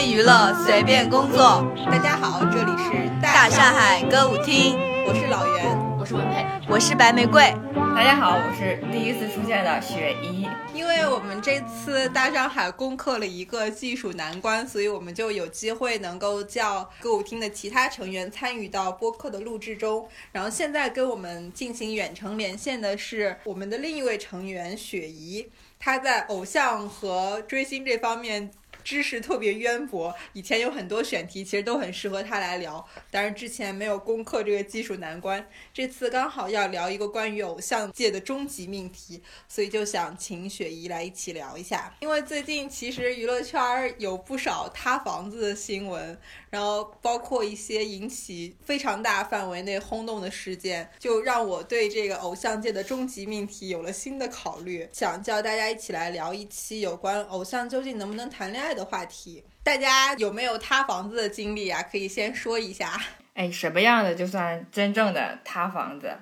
身娱乐，随便工作。大家好，这里是大上海歌舞厅，我是老袁，我是文佩，我是白玫瑰。大家好，我是第一次出现的雪姨。因为我们这次大上海攻克了一个技术难关，所以我们就有机会能够叫歌舞厅的其他成员参与到播客的录制中。然后现在跟我们进行远程连线的是我们的另一位成员雪姨，她在偶像和追星这方面。知识特别渊博，以前有很多选题其实都很适合他来聊，但是之前没有攻克这个技术难关。这次刚好要聊一个关于偶像界的终极命题，所以就想请雪姨来一起聊一下。因为最近其实娱乐圈有不少塌房子的新闻，然后包括一些引起非常大范围内轰动的事件，就让我对这个偶像界的终极命题有了新的考虑，想叫大家一起来聊一期有关偶像究竟能不能谈恋爱。的话题，大家有没有塌房子的经历啊？可以先说一下。哎，什么样的就算真正的塌房子？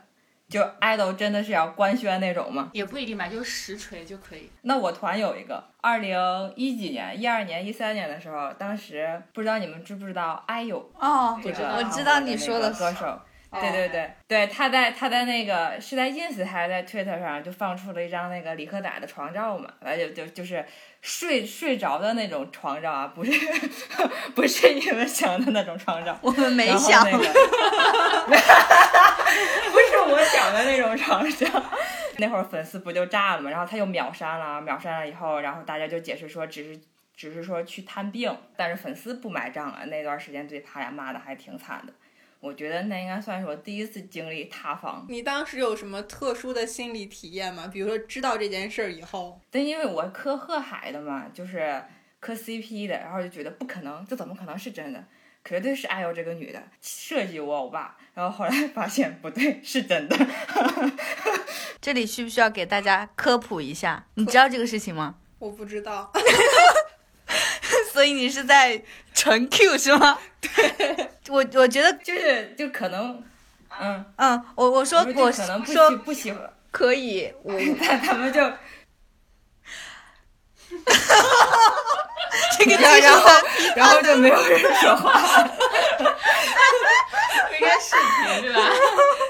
就爱豆真的是要官宣那种吗？也不一定吧，就实锤就可以。那我团有一个，二零一几年、一二年、一三年的时候，当时不知道你们知不知道哎呦哦，我知道我知道你说的歌手。对对对对，他在他在那个是在 ins 还是在 twitter 上就放出了一张那个李克仔的床照嘛，完就就就是睡睡着的那种床照啊，不是 不是你们想的那种床照，我们没想，不是我想的那种床照。那会儿粉丝不就炸了嘛，然后他又秒删了，秒删了以后，然后大家就解释说只是只是说去探病，但是粉丝不买账啊，那段时间对他俩骂的还挺惨的。我觉得那应该算是我第一次经历塌房。你当时有什么特殊的心理体验吗？比如说知道这件事儿以后？对，因为我磕贺海的嘛，就是磕 CP 的，然后就觉得不可能，这怎么可能是真的？绝对是爱有这个女的设计我欧巴。然后后来 发现不对，是真的。这里需不需要给大家科普一下？你知道这个事情吗？我不知道。所以你是在纯 Q 是吗？对，我我觉得就是就可能，嗯嗯，我我说我可能不说不喜欢，可以，我他他们就，这个 然后然后就没有人说话，应该视频对吧？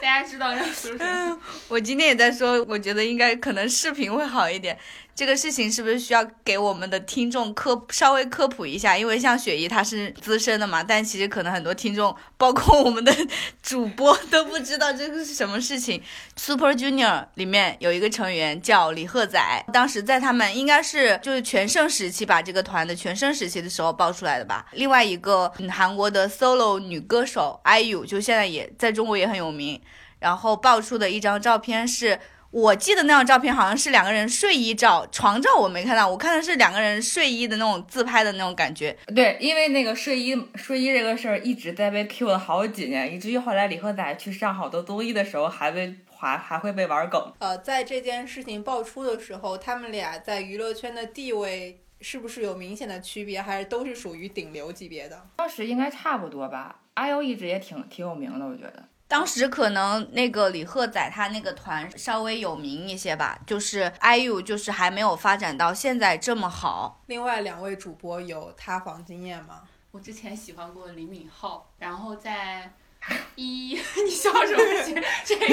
大家知道要说什么？我今天也在说，我觉得应该可能视频会好一点。这个事情是不是需要给我们的听众科稍微科普一下？因为像雪姨她是资深的嘛，但其实可能很多听众，包括我们的主播都不知道这个是什么事情。Super Junior 里面有一个成员叫李赫宰，当时在他们应该是就是全盛时期把这个团的全盛时期的时候爆出来的吧。另外一个韩国的 solo 女歌手 IU 就现在也在中国也很有名，然后爆出的一张照片是。我记得那张照片好像是两个人睡衣照，床照我没看到，我看的是两个人睡衣的那种自拍的那种感觉。对，因为那个睡衣睡衣这个事儿一直在被 Q 了好几年，以至于后来李赫宰去上好多综艺的时候，还被还还会被玩梗。呃，在这件事情爆出的时候，他们俩在娱乐圈的地位是不是有明显的区别，还是都是属于顶流级别的？当时应该差不多吧。阿优一直也挺挺有名的，我觉得。当时可能那个李赫宰他那个团稍微有名一些吧，就是 IU 就是还没有发展到现在这么好。另外两位主播有塌房经验吗？我之前喜欢过李敏镐，然后在一 你笑什么？这个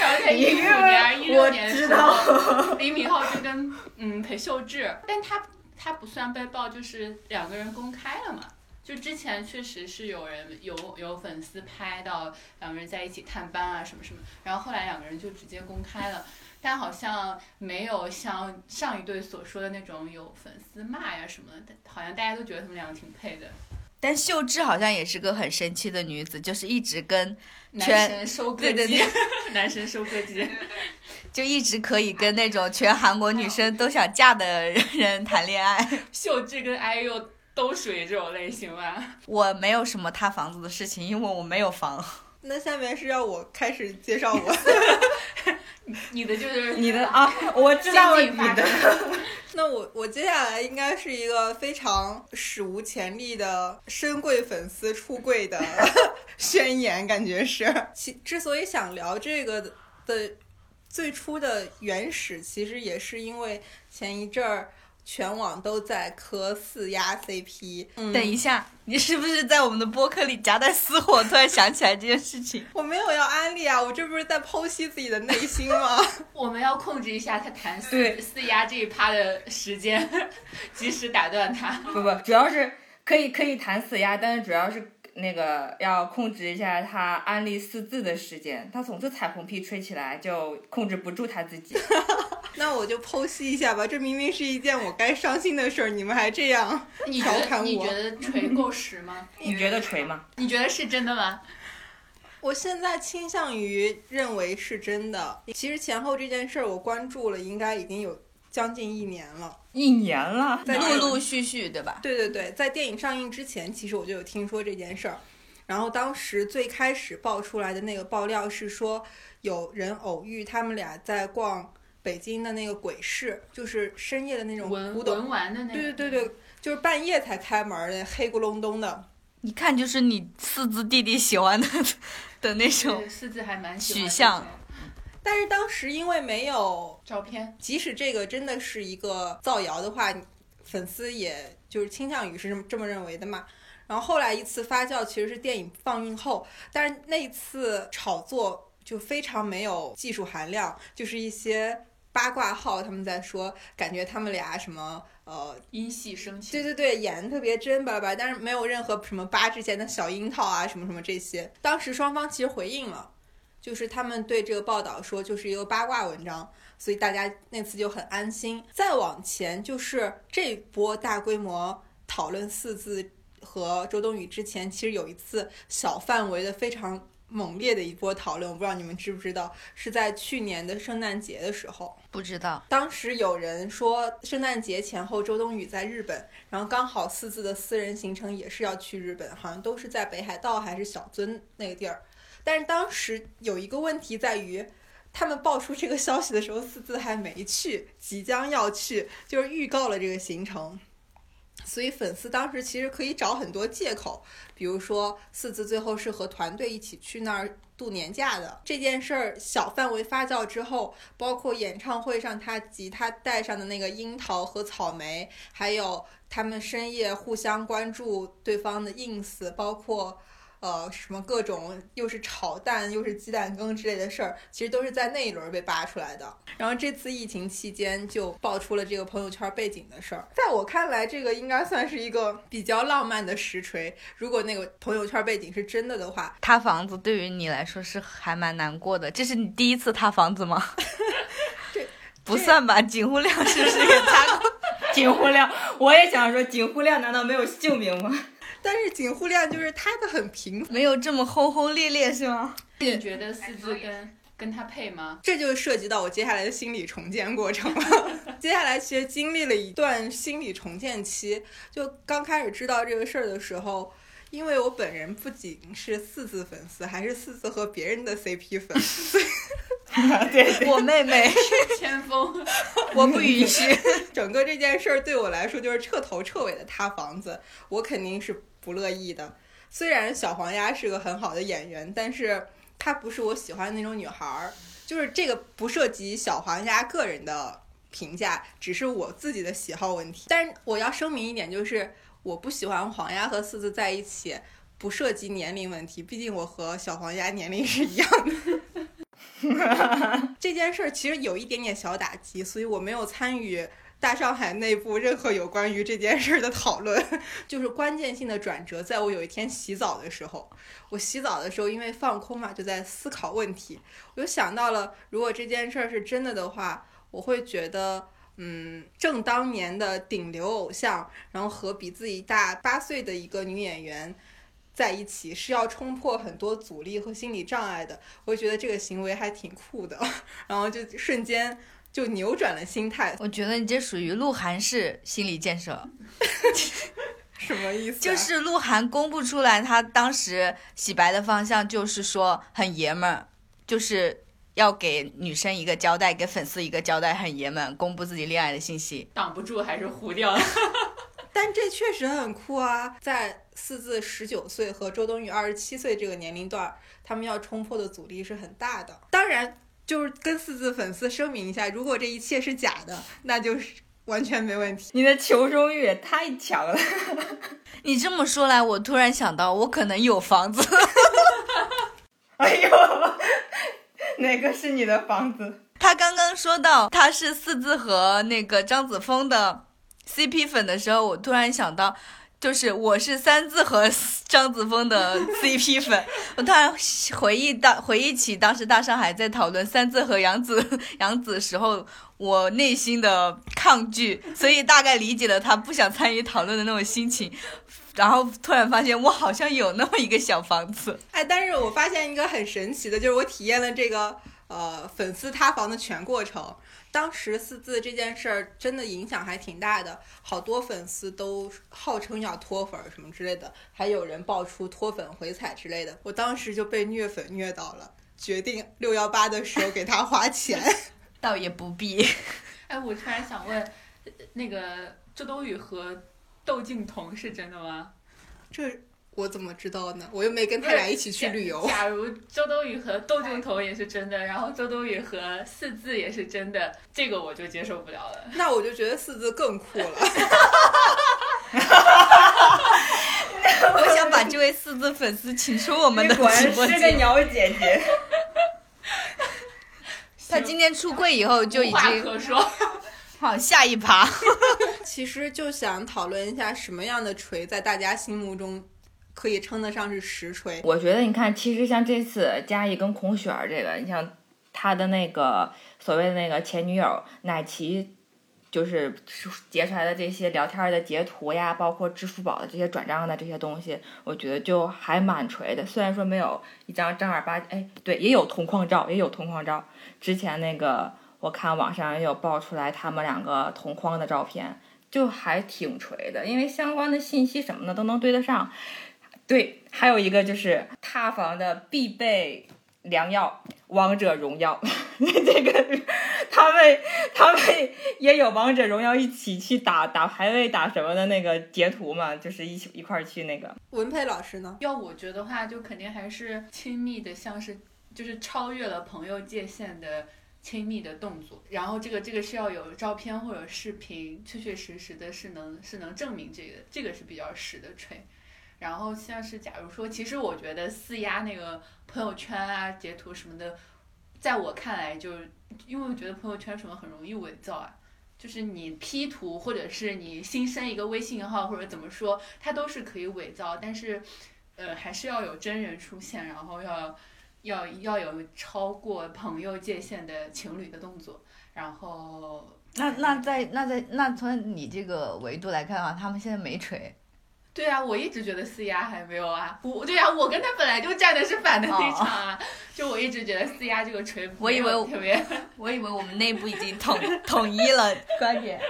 然后在一五年、一六年的时候，李敏镐就跟嗯裴秀智，但他他不算被爆，就是两个人公开了嘛。就之前确实是有人有有粉丝拍到两个人在一起探班啊什么什么，然后后来两个人就直接公开了，但好像没有像上一对所说的那种有粉丝骂呀什么的，好像大家都觉得他们两个挺配的。但秀智好像也是个很神奇的女子，就是一直跟男神收割机，男神收割机，就一直可以跟那种全韩国女生都想嫁的人谈恋爱。秀智跟 IU。都属于这种类型吧。我没有什么塌房子的事情，因为我没有房。那下面是要我开始介绍我，你的就是 你的啊，我知道你的。那我我接下来应该是一个非常史无前例的深柜粉丝出柜的宣言，感觉是。其之所以想聊这个的最初的原始，其实也是因为前一阵儿。全网都在磕四丫 CP。嗯等一下，你是不是在我们的播客里夹带私货？突然想起来这件事情。我没有要安利啊，我这不是在剖析自己的内心吗？我们要控制一下他谈四对四丫这一趴的时间，及时打断他。不不，主要是可以可以谈四丫，但是主要是那个要控制一下他安利四字的时间，他总是彩虹屁吹起来就控制不住他自己。那我就剖析一下吧，这明明是一件我该伤心的事儿，你们还这样调侃我。你觉得锤够实吗？你觉得锤吗？你觉得是真的吗？我现在倾向于认为是真的。其实前后这件事儿我关注了，应该已经有将近一年了。一年了，在陆陆续续，对吧？对对对，在电影上映之前，其实我就有听说这件事儿。然后当时最开始爆出来的那个爆料是说，有人偶遇他们俩在逛北京的那个鬼市，就是深夜的那种文古董。文玩的那对个。对对对，就是半夜才开门儿的，黑咕隆咚的。一看就是你四字弟弟喜欢的 的那种，四字还蛮喜欢这取向些但是当时因为没有照片。即使这个真的是一个造谣的话，粉丝也就是倾向于是这么这么认为的嘛。然后后来一次发酵，其实是电影放映后，但是那一次炒作就非常没有技术含量，就是一些八卦号他们在说，感觉他们俩什么呃，因戏生情。对对对，演的特别真巴拉巴拉，但是没有任何什么八之前的小樱桃啊什么什么这些。当时双方其实回应了，就是他们对这个报道说就是一个八卦文章，所以大家那次就很安心。再往前就是这波大规模讨论四字和周冬雨之前，其实有一次小范围的非常猛烈的一波讨论，我不知道你们知不知道，是在去年的圣诞节的时候。不知道。当时有人说，圣诞节前后周冬雨在日本，然后刚好四字的私人行程也是要去日本，好像都是在北海道还是小樽那个地儿。但是当时有一个问题在于，他们爆出这个消息的时候，四字还没去，即将要去，就是预告了这个行程。所以粉丝当时其实可以找很多借口，比如说四字最后是和团队一起去那儿度年假的这件事儿，小范围发酵之后，包括演唱会上他吉他带上的那个樱桃和草莓，还有他们深夜互相关注对方的 ins，包括呃什么各种又是炒蛋又是鸡蛋羹之类的事儿，其实都是在那一轮被扒出来的。然后这次疫情期间就爆出了这个朋友圈背景的事儿，在我看来，这个应该算是一个比较浪漫的实锤。如果那个朋友圈背景是真的的话，塌房子对于你来说是还蛮难过的，这是你第一次塌房子吗？这 不算吧，景户亮是不是也塌过？景户亮，我也想说，景户亮难道没有姓名吗？但是井户亮就是塌的很平。没有这么轰轰烈烈是吗？你觉得四字跟跟他配吗？这就涉及到我接下来的心理重建过程了。接下来其实经历了一段心理重建期，就刚开始知道这个事儿的时候，因为我本人不仅是四字粉丝，还是四字和别人的 CP 粉，所以对对，我妹妹，先锋，我不允许。整个这件事儿对我来说就是彻头彻尾的塌房子，我肯定是不乐意的。虽然小黄鸭是个很好的演员，但是她不是我喜欢的那种女孩儿。就是这个不涉及小黄鸭个人的评价，只是我自己的喜好问题。但是我要声明一点，就是我不喜欢黄鸭和四字在一起，不涉及年龄问题，毕竟我和小黄鸭年龄是一样的。这件事儿其实有一点点小打击，所以我没有参与大上海内部任何有关于这件事儿的讨论。就是关键性的转折，在我有一天洗澡的时候，我洗澡的时候因为放空嘛，就在思考问题，我就想到了，如果这件事儿是真的的话，我会觉得。嗯，正当年的顶流偶像，然后和比自己大八岁的一个女演员在一起，是要冲破很多阻力和心理障碍的。我觉得这个行为还挺酷的，然后就瞬间就扭转了心态。我觉得你这属于鹿晗式心理建设，什么意思、啊？就是鹿晗公布出来，他当时洗白的方向就是说很爷们儿，就是要给女生一个交代，给粉丝一个交代，很爷们，公布自己恋爱的信息。挡不住还是糊掉了。但这确实很酷啊！在四字十九岁和周冬雨二十七岁这个年龄段，他们要冲破的阻力是很大的。当然，就是跟四字粉丝声明一下，如果这一切是假的，那就是完全没问题。你的求生欲也太强了。你这么说来，我突然想到，我可能有房子。哎呦，哪个是你的房子？他刚刚说到他是四字和那个张子枫的 CP 粉的时候，我突然想到，就是我是三字和张子枫的 CP 粉。我突然回忆到回忆起当时大上海在讨论三字和杨紫杨紫时候，我内心的抗拒，所以大概理解了他不想参与讨论的那种心情。然后突然发现我好像有那么一个小房子，哎，但是我发现一个很神奇的，就是我体验了这个呃粉丝塌房的全过程。当时四字这件事儿真的影响还挺大的，好多粉丝都号称要脱粉什么之类的，还有人爆出脱粉回踩之类的。我当时就被虐粉虐到了，决定六幺八的时候给他花钱。倒也不必。哎，我突然想问，那个周冬雨和。窦靖童是真的吗？这我怎么知道呢？我又没跟他俩一起去旅游。假如 周冬雨和窦靖童也是真的，然后周冬雨和四字也是真的，这个我就接受不了了。那我就觉得四字更酷了。我想把这位四字粉丝请出我们的直播间。是个鸟姐姐。他今天出柜以后就已经。可说。好，下一趴。其实就想讨论一下，什么样的锤在大家心目中可以称得上是实锤？我觉得，你看，其实像这次嘉义跟孔雪儿这个，你像他的那个所谓的那个前女友奶琪，就是截出来的这些聊天的截图呀，包括支付宝的这些转账的这些东西，我觉得就还蛮锤的。虽然说没有一张正儿八经，哎，对，也有同框照，也有同框照。之前那个。我看网上也有爆出来他们两个同框的照片，就还挺锤的，因为相关的信息什么的都能对得上。对，还有一个就是塌房的必备良药《王者荣耀》，这个他们他们也有《王者荣耀》一起去打打排位打什么的那个截图嘛，就是一起一块去那个。文佩老师呢？要我觉得话，就肯定还是亲密的，像是就是超越了朋友界限的。亲密的动作，然后这个这个是要有照片或者视频，确确实实的是能是能证明这个，这个是比较实的锤。然后像是假如说，其实我觉得四压那个朋友圈啊、截图什么的，在我看来，就因为我觉得朋友圈什么很容易伪造啊，就是你 P 图或者是你新生一个微信号或者怎么说，它都是可以伪造，但是呃还是要有真人出现，然后要。要要有超过朋友界限的情侣的动作，然后那那在那在那从你这个维度来看啊，他们现在没锤。对啊，我一直觉得四丫还没有啊。不对啊，我跟他本来就站的是反的立场啊。就我一直觉得四丫这个锤，我以为特别，我以为我们内部已经统统一了 观点。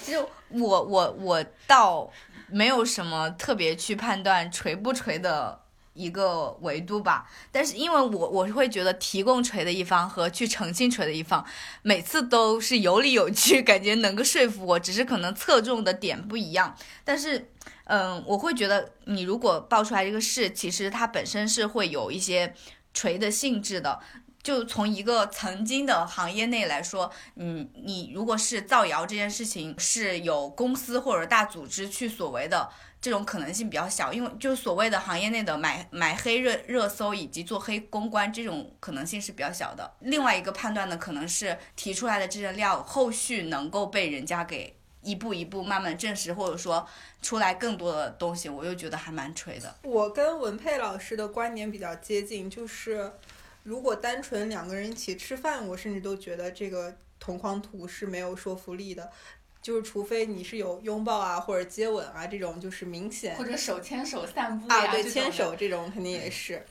其实我我我倒没有什么特别去判断锤不锤的。一个维度吧，但是因为我我是会觉得提供锤的一方和去澄清锤的一方，每次都是有理有据，感觉能够说服我，只是可能侧重的点不一样。但是，嗯，我会觉得你如果爆出来这个事，其实它本身是会有一些锤的性质的。就从一个曾经的行业内来说，嗯，你如果是造谣这件事情，是有公司或者大组织去所为的。这种可能性比较小，因为就所谓的行业内的买买黑热热搜以及做黑公关，这种可能性是比较小的。另外一个判断呢，可能是提出来的这些料，后续能够被人家给一步一步慢慢证实，或者说出来更多的东西，我又觉得还蛮吹的。我跟文佩老师的观点比较接近，就是如果单纯两个人一起吃饭，我甚至都觉得这个同框图是没有说服力的。就是除非你是有拥抱啊或者接吻啊这种，就是明显或者手牵手散步啊，对，牵手这种肯定也是。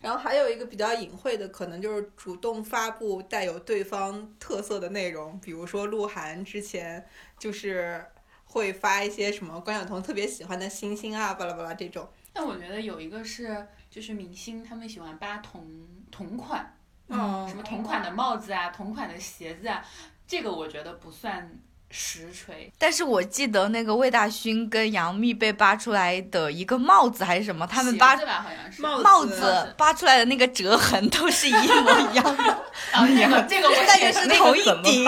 然后还有一个比较隐晦的，可能就是主动发布带有对方特色的内容，比如说鹿晗之前就是会发一些什么关晓彤特别喜欢的星星啊，巴拉巴拉这种。但我觉得有一个是，就是明星他们喜欢扒同同款，嗯，什么同款的帽子啊，同款的鞋子啊，这个我觉得不算。实锤。但是我记得那个魏大勋跟杨幂被扒出来的一个帽子还是什么，他们扒出来好像是。帽子。帽子。子。扒出来的那个折痕都是一模一样的。啊，这个这个我 但是是那同一个怎么顶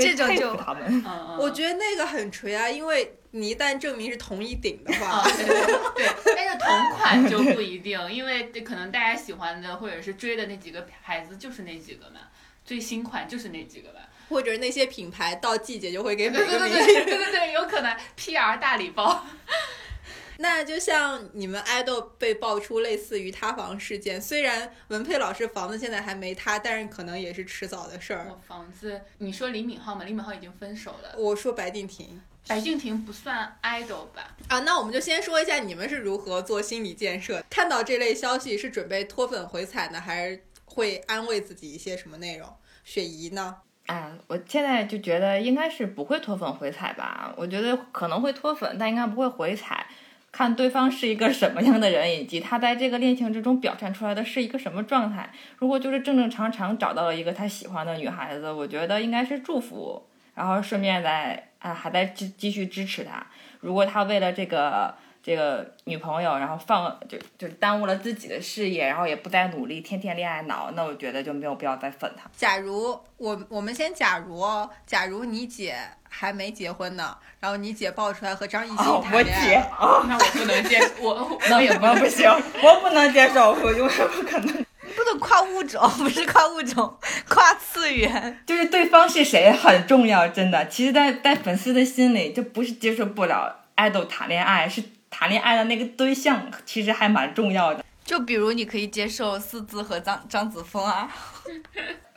这种就我觉得那个很锤啊，因为你一旦证明是同一顶的啊，话，对对对对，但是同款就不一定，因为可能大家喜欢的或者是追的那几个牌子就是那几个嘛，最新款就是那几个吧。或者那些品牌到季节就会给每对对对个明星。对对对对，有可能 PR 大礼包。那就像你们爱豆被爆出类似于塌房事件，虽然文佩老师房子现在还没塌，但是可能也是迟早的事儿。我房子，你说李敏镐吗？李敏镐已经分手了，我说白敬亭白敬亭不算 idol 吧？啊，那我们就先说一下你们是如何做心理建设。看到这类消息是准备脱粉回踩呢，还是会安慰自己一些什么内容？雪姨呢？哎，我现在就觉得应该是不会脱粉回踩吧。我觉得可能会脱粉，但应该不会回踩。看对方是一个什么样的人，以及他在这个恋情之中表现出来的是一个什么状态。如果就是正正常常找到了一个他喜欢的女孩子，我觉得应该是祝福，然后顺便再啊还在继继续支持他。如果他为了这个这个女朋友，然后放就就耽误了自己的事业，然后也不再努力，天天恋爱脑，那我觉得就没有必要再粉他。假如我我们先假如哦，假如你姐还没结婚呢，然后你姐爆出来和张艺兴哦，谈我姐恋爱，哦，那我不能接受，我 那也不不行，我不能接受，我永远不可能。不能跨物种，不是跨物种，跨次元。就是对方是谁很重要，真的。其实在，在粉丝的心里，就不是接受不了爱豆谈恋爱，是谈恋爱的那个对象，其实还蛮重要的。就比如你可以接受四字和张张子枫啊，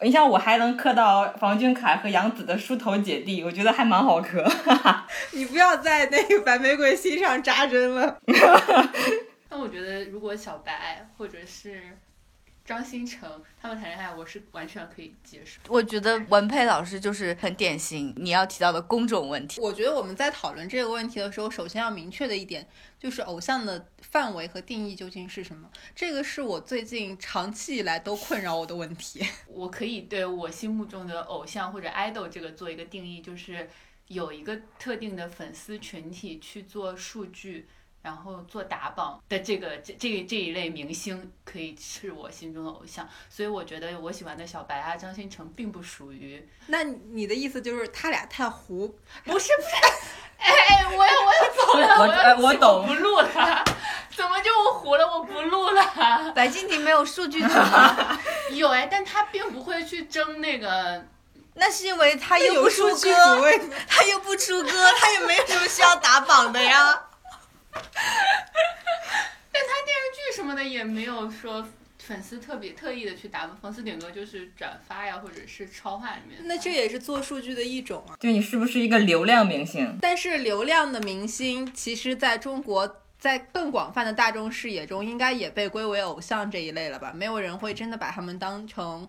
你像我还能磕到房俊凯和杨紫的梳头姐弟，我觉得还蛮好磕。你不要在那个白玫瑰心上扎针了。那我觉得如果小白或者是张新成他们谈恋爱，我是完全可以接受。我觉得文佩老师就是很典型你要提到的工种问题。我觉得我们在讨论这个问题的时候，首先要明确的一点就是偶像的范围和定义究竟是什么。这个是我最近长期以来都困扰我的问题。我可以对我心目中的偶像或者 idol 这个做一个定义，就是有一个特定的粉丝群体去做数据，然后做打榜的这个这这这一类明星，可以是我心中的偶像。所以我觉得我喜欢的小白啊、张新成并不属于，那你的意思就是他俩太糊？不是不是，哎，我要我要走了，我我懂不录了，怎么就我糊了？我不录了。白敬亭没有数据组吗？有哎，但他并不会去争那个。那是因为他又有不出数据歌？他又不出歌，他也没有什么需要打榜的呀。但他电视剧什么的也没有说粉丝特别特意的去打榜，粉丝顶多就是转发呀，或者是超话里面。那这也是做数据的一种啊。就你是不是一个流量明星？但是流量的明星，其实在中国，在更广泛的大众视野中，应该也被归为偶像这一类了吧？没有人会真的把他们当成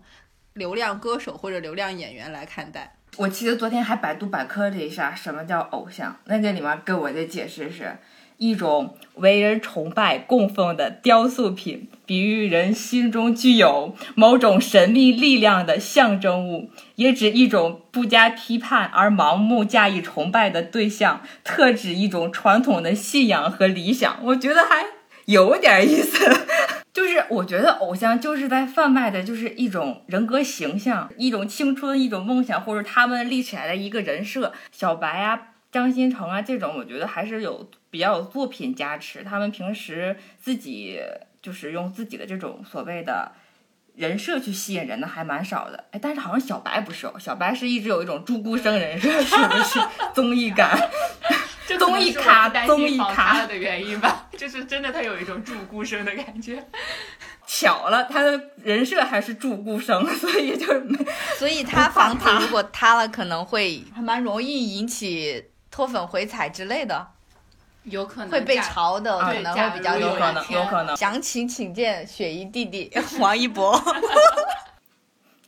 流量歌手或者流量演员来看待。我其实昨天还百度百科了一下什么叫偶像，那这里面给我的解释是一种为人崇拜供奉的雕塑品，比喻人心中具有某种神秘力量的象征物，也指一种不加批判而盲目加以崇拜的对象，特指一种传统的信仰和理想。我觉得还有点意思。就是我觉得偶像就是在贩卖的，就是一种人格形象，一种青春，一种梦想，或者他们立起来的一个人设。小白啊、张新成啊这种，我觉得还是有比较有作品加持。他们平时自己就是用自己的这种所谓的人设去吸引人的还蛮少的。哎，但是好像小白不是哦，小白是一直有一种朱孤生人设，是不是综艺感？综艺咖综艺咖的原因吧，就是真的他有一种祝孤生的感觉。巧了，他的人设还是祝孤生，所以就是没 所以他房子如果塌了，可能会还蛮容易引起脱粉回踩之类的，有可能会被假嘲的，啊可能会比较有可能，有可能。详情请见雪姨弟弟 王一博。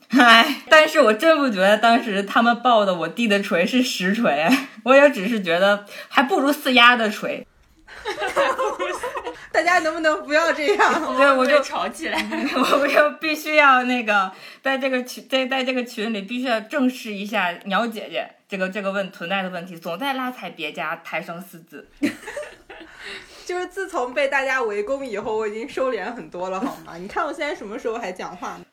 唉，但是我真不觉得当时他们抱的我弟的锤是实锤，我也只是觉得还不如四丫的锤。大家能不能不要这样？对，我就被吵起来。我就必须要那个在这个群在在这个群里必须要正视一下鸟姐姐，这个这个问存在的问题，总在拉踩别家，抬升四子。就是自从被大家围攻以后，我已经收敛很多了，好吗？你看我现在什么时候还讲话呢？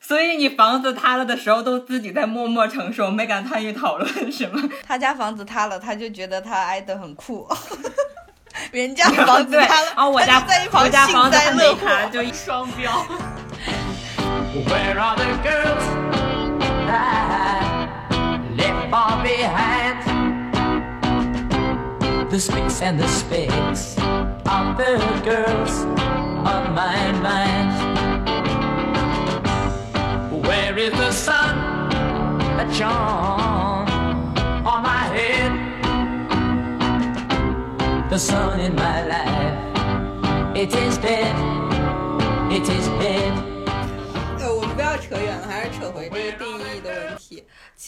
所以你房子塌了的时候，都自己在默默承受，没敢参与讨论，是吗？他家房子塌了，他就觉得他挨得很酷。人家房子塌了，哦，我家在一旁我家房子还幸灾乐祸。没塌，就一双标。Where are the girls left far behind? The specs and the specs of the girls of my mind. Where is the sun that shone on my head? The sun in my life, it is dead, it is dead. 呃，我们不要扯远了，还是扯回这个定义的问题。 题。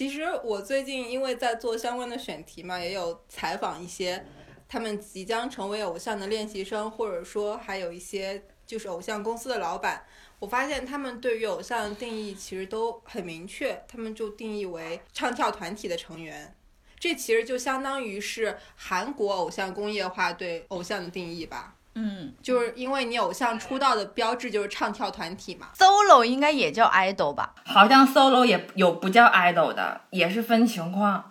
其实我最近因为在做相关的选题嘛，也有采访一些他们即将成为偶像的练习生，或者说还有一些就是偶像公司的老板。我发现他们对于偶像的定义其实都很明确，他们就定义为唱跳团体的成员。这其实就相当于是韩国偶像工业化对偶像的定义吧。嗯就是因为你偶像出道的标志就是唱跳团体嘛，，solo 应该也叫 idol 吧？好像 solo 也有不叫 idol 的，也是分情况。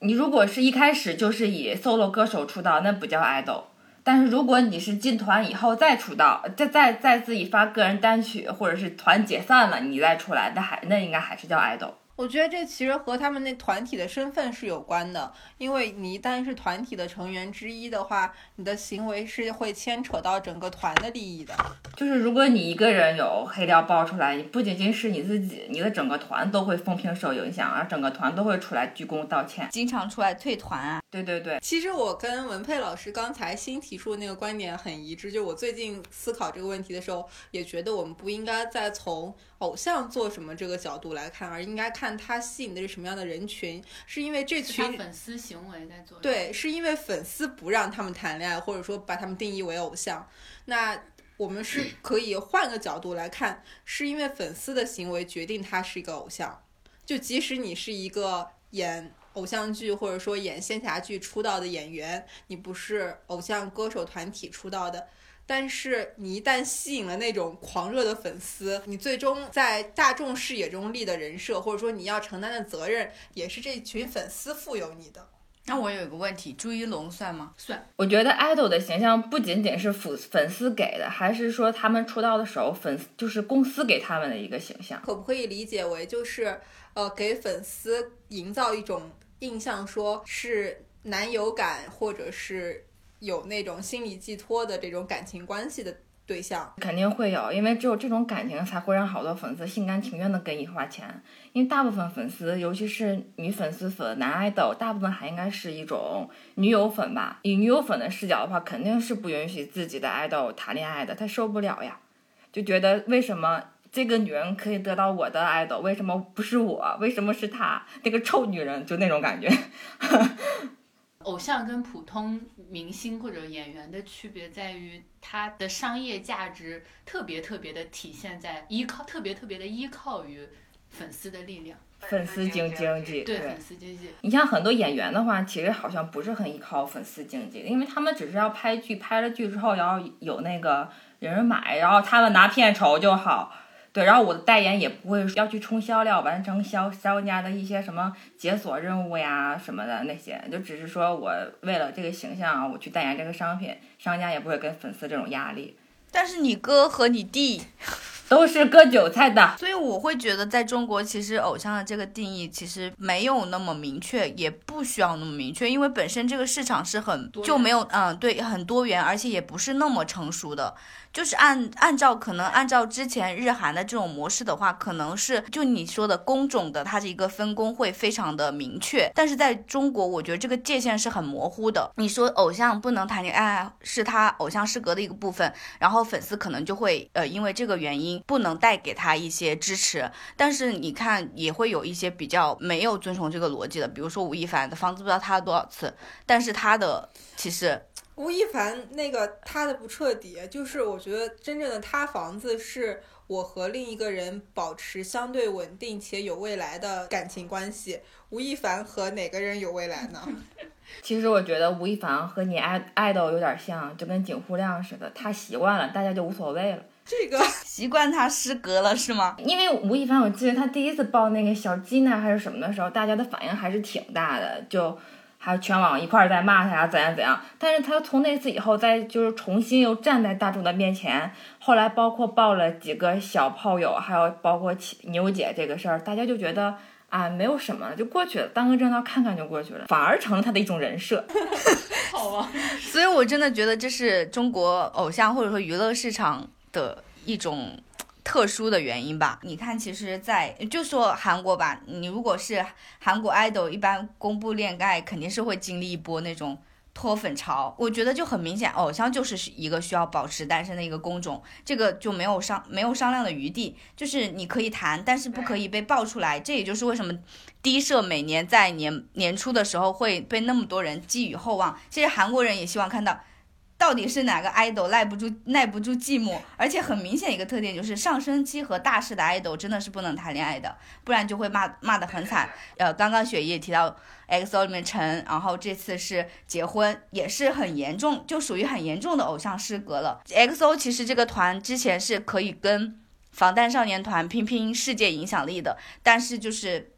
你如果是一开始就是以 solo 歌手出道，那不叫 idol。但是如果你是进团以后再出道，再再再自己发个人单曲，或者是团解散了你再出来，那还那应该还是叫 idol。我觉得这其实和他们那团体的身份是有关的，因为你一旦是团体的成员之一的话，你的行为是会牵扯到整个团的利益的。就是如果你一个人有黑料爆出来，你不仅仅是你自己，你的整个团都会风评受影响，而整个团都会出来鞠躬道歉。经常出来退团啊。对对对，其实我跟文佩老师刚才新提出的那个观点很一致，就我最近思考这个问题的时候，也觉得我们不应该再从偶像做什么这个角度来看，而应该看他吸引的是什么样的人群，是因为这群粉丝行为在做。，对，是因为粉丝不让他们谈恋爱，或者说把他们定义为偶像。那我们是 可以换个角度来看，是因为粉丝的行为决定他是一个偶像。就即使你是一个演偶像剧或者说演仙侠剧出道的演员，你不是偶像歌手团体出道的。但是你一旦吸引了那种狂热的粉丝，你最终在大众视野中立的人设，或者说你要承担的责任，也是这群粉丝赋有你的。那我有一个问题，朱一龙算吗？算我觉得 idol 的形象不仅仅是粉粉丝给的，还是说他们出道的时候粉丝就是公司给他们的一个形象。可不可以理解为就是呃给粉丝营造一种印象，说是男友感或者是有那种心理寄托的这种感情关系的对象？肯定会有，因为只有这种感情才会让好多粉丝心甘情愿的给你花钱。因为大部分粉丝，尤其是女粉丝粉男 idol，大部分还应该是一种女友粉吧。以女友粉的视角的话，肯定是不允许自己的 idol 谈恋爱的，他受不了呀，就觉得为什么这个女人可以得到我的 idol，为什么不是我？为什么是她？那个臭女人，就那种感觉。偶像跟普通明星或者演员的区别在于，他的商业价值特别特别的体现在依靠，特别特别的依靠于粉丝的力量，粉丝经经济，对粉丝经济。你像很多演员的话，其实好像不是很依靠粉丝经济，因为他们只是要拍剧，拍了剧之后，然后有那个人买，然后他们拿片酬就好。对，然后我的代言也不会要去冲销量，完成销商家的一些什么解锁任务呀什么的那些，就只是说我为了这个形象啊，我去代言这个商品，商家也不会给粉丝这种压力，但是你哥和你弟，都是割韭菜的。所以我会觉得在中国，其实偶像的这个定义其实没有那么明确，也不需要那么明确，因为本身这个市场是很多就没有嗯对很多元，而且也不是那么成熟的。就是按按照可能按照之前日韩的这种模式的话，可能是就你说的工种的它的一个分工会非常的明确，但是在中国，我觉得这个界限是很模糊的。你说偶像不能谈恋爱是他偶像失格的一个部分，然后粉丝可能就会呃因为这个原因不能带给他一些支持，但是你看也会有一些比较没有遵从这个逻辑的，比如说吴亦凡的房子不知道塌了多少次，但是他的其实吴亦凡那个塌的不彻底，就是我觉得真正的塌房子是我和另一个人保持相对稳定且有未来的感情关系。吴亦凡和哪个人有未来呢？其实我觉得吴亦凡和你爱爱豆有点像，就跟景户亮似的，他习惯了，大家就无所谓了。这个 习惯他失格了是吗？因为吴亦凡，我记得他第一次抱那个小鸡呢还是什么的时候，大家的反应还是挺大的，就还全网一块儿在骂他呀，怎样怎样。但是他从那次以后，再就是重新又站在大众的面前，后来包括爆了几个小炮友，还有包括牛姐这个事儿，大家就觉得。啊，没有什么，就过去了，当个热闹看看就过去了，反而成了他的一种人设。好啊，所以我真的觉得这是中国偶像或者说娱乐市场的一种特殊的原因吧。你看，其实在，就说韩国吧，你如果是韩国 idol，一般公布恋爱肯定是会经历一波那种脱粉潮。我觉得就很明显，偶像就是一个需要保持单身的一个工种，这个就没有商没有商量的余地。就是你可以谈，但是不可以被爆出来。这也就是为什么低社每年在年年初的时候会被那么多人寄予厚望。其实韩国人也希望看到。到底是哪个 idol 耐不住耐不住寂寞？而且很明显一个特点就是上升期和大势的 idol 真的是不能谈恋爱的，不然就会骂骂得很惨。呃，刚刚雪姨也提到 XO 里面陈，然后这次是结婚，也是很严重，就属于很严重的偶像失格了。XO 其实这个团之前是可以跟防弹少年团拼拼世界影响力的，但是就是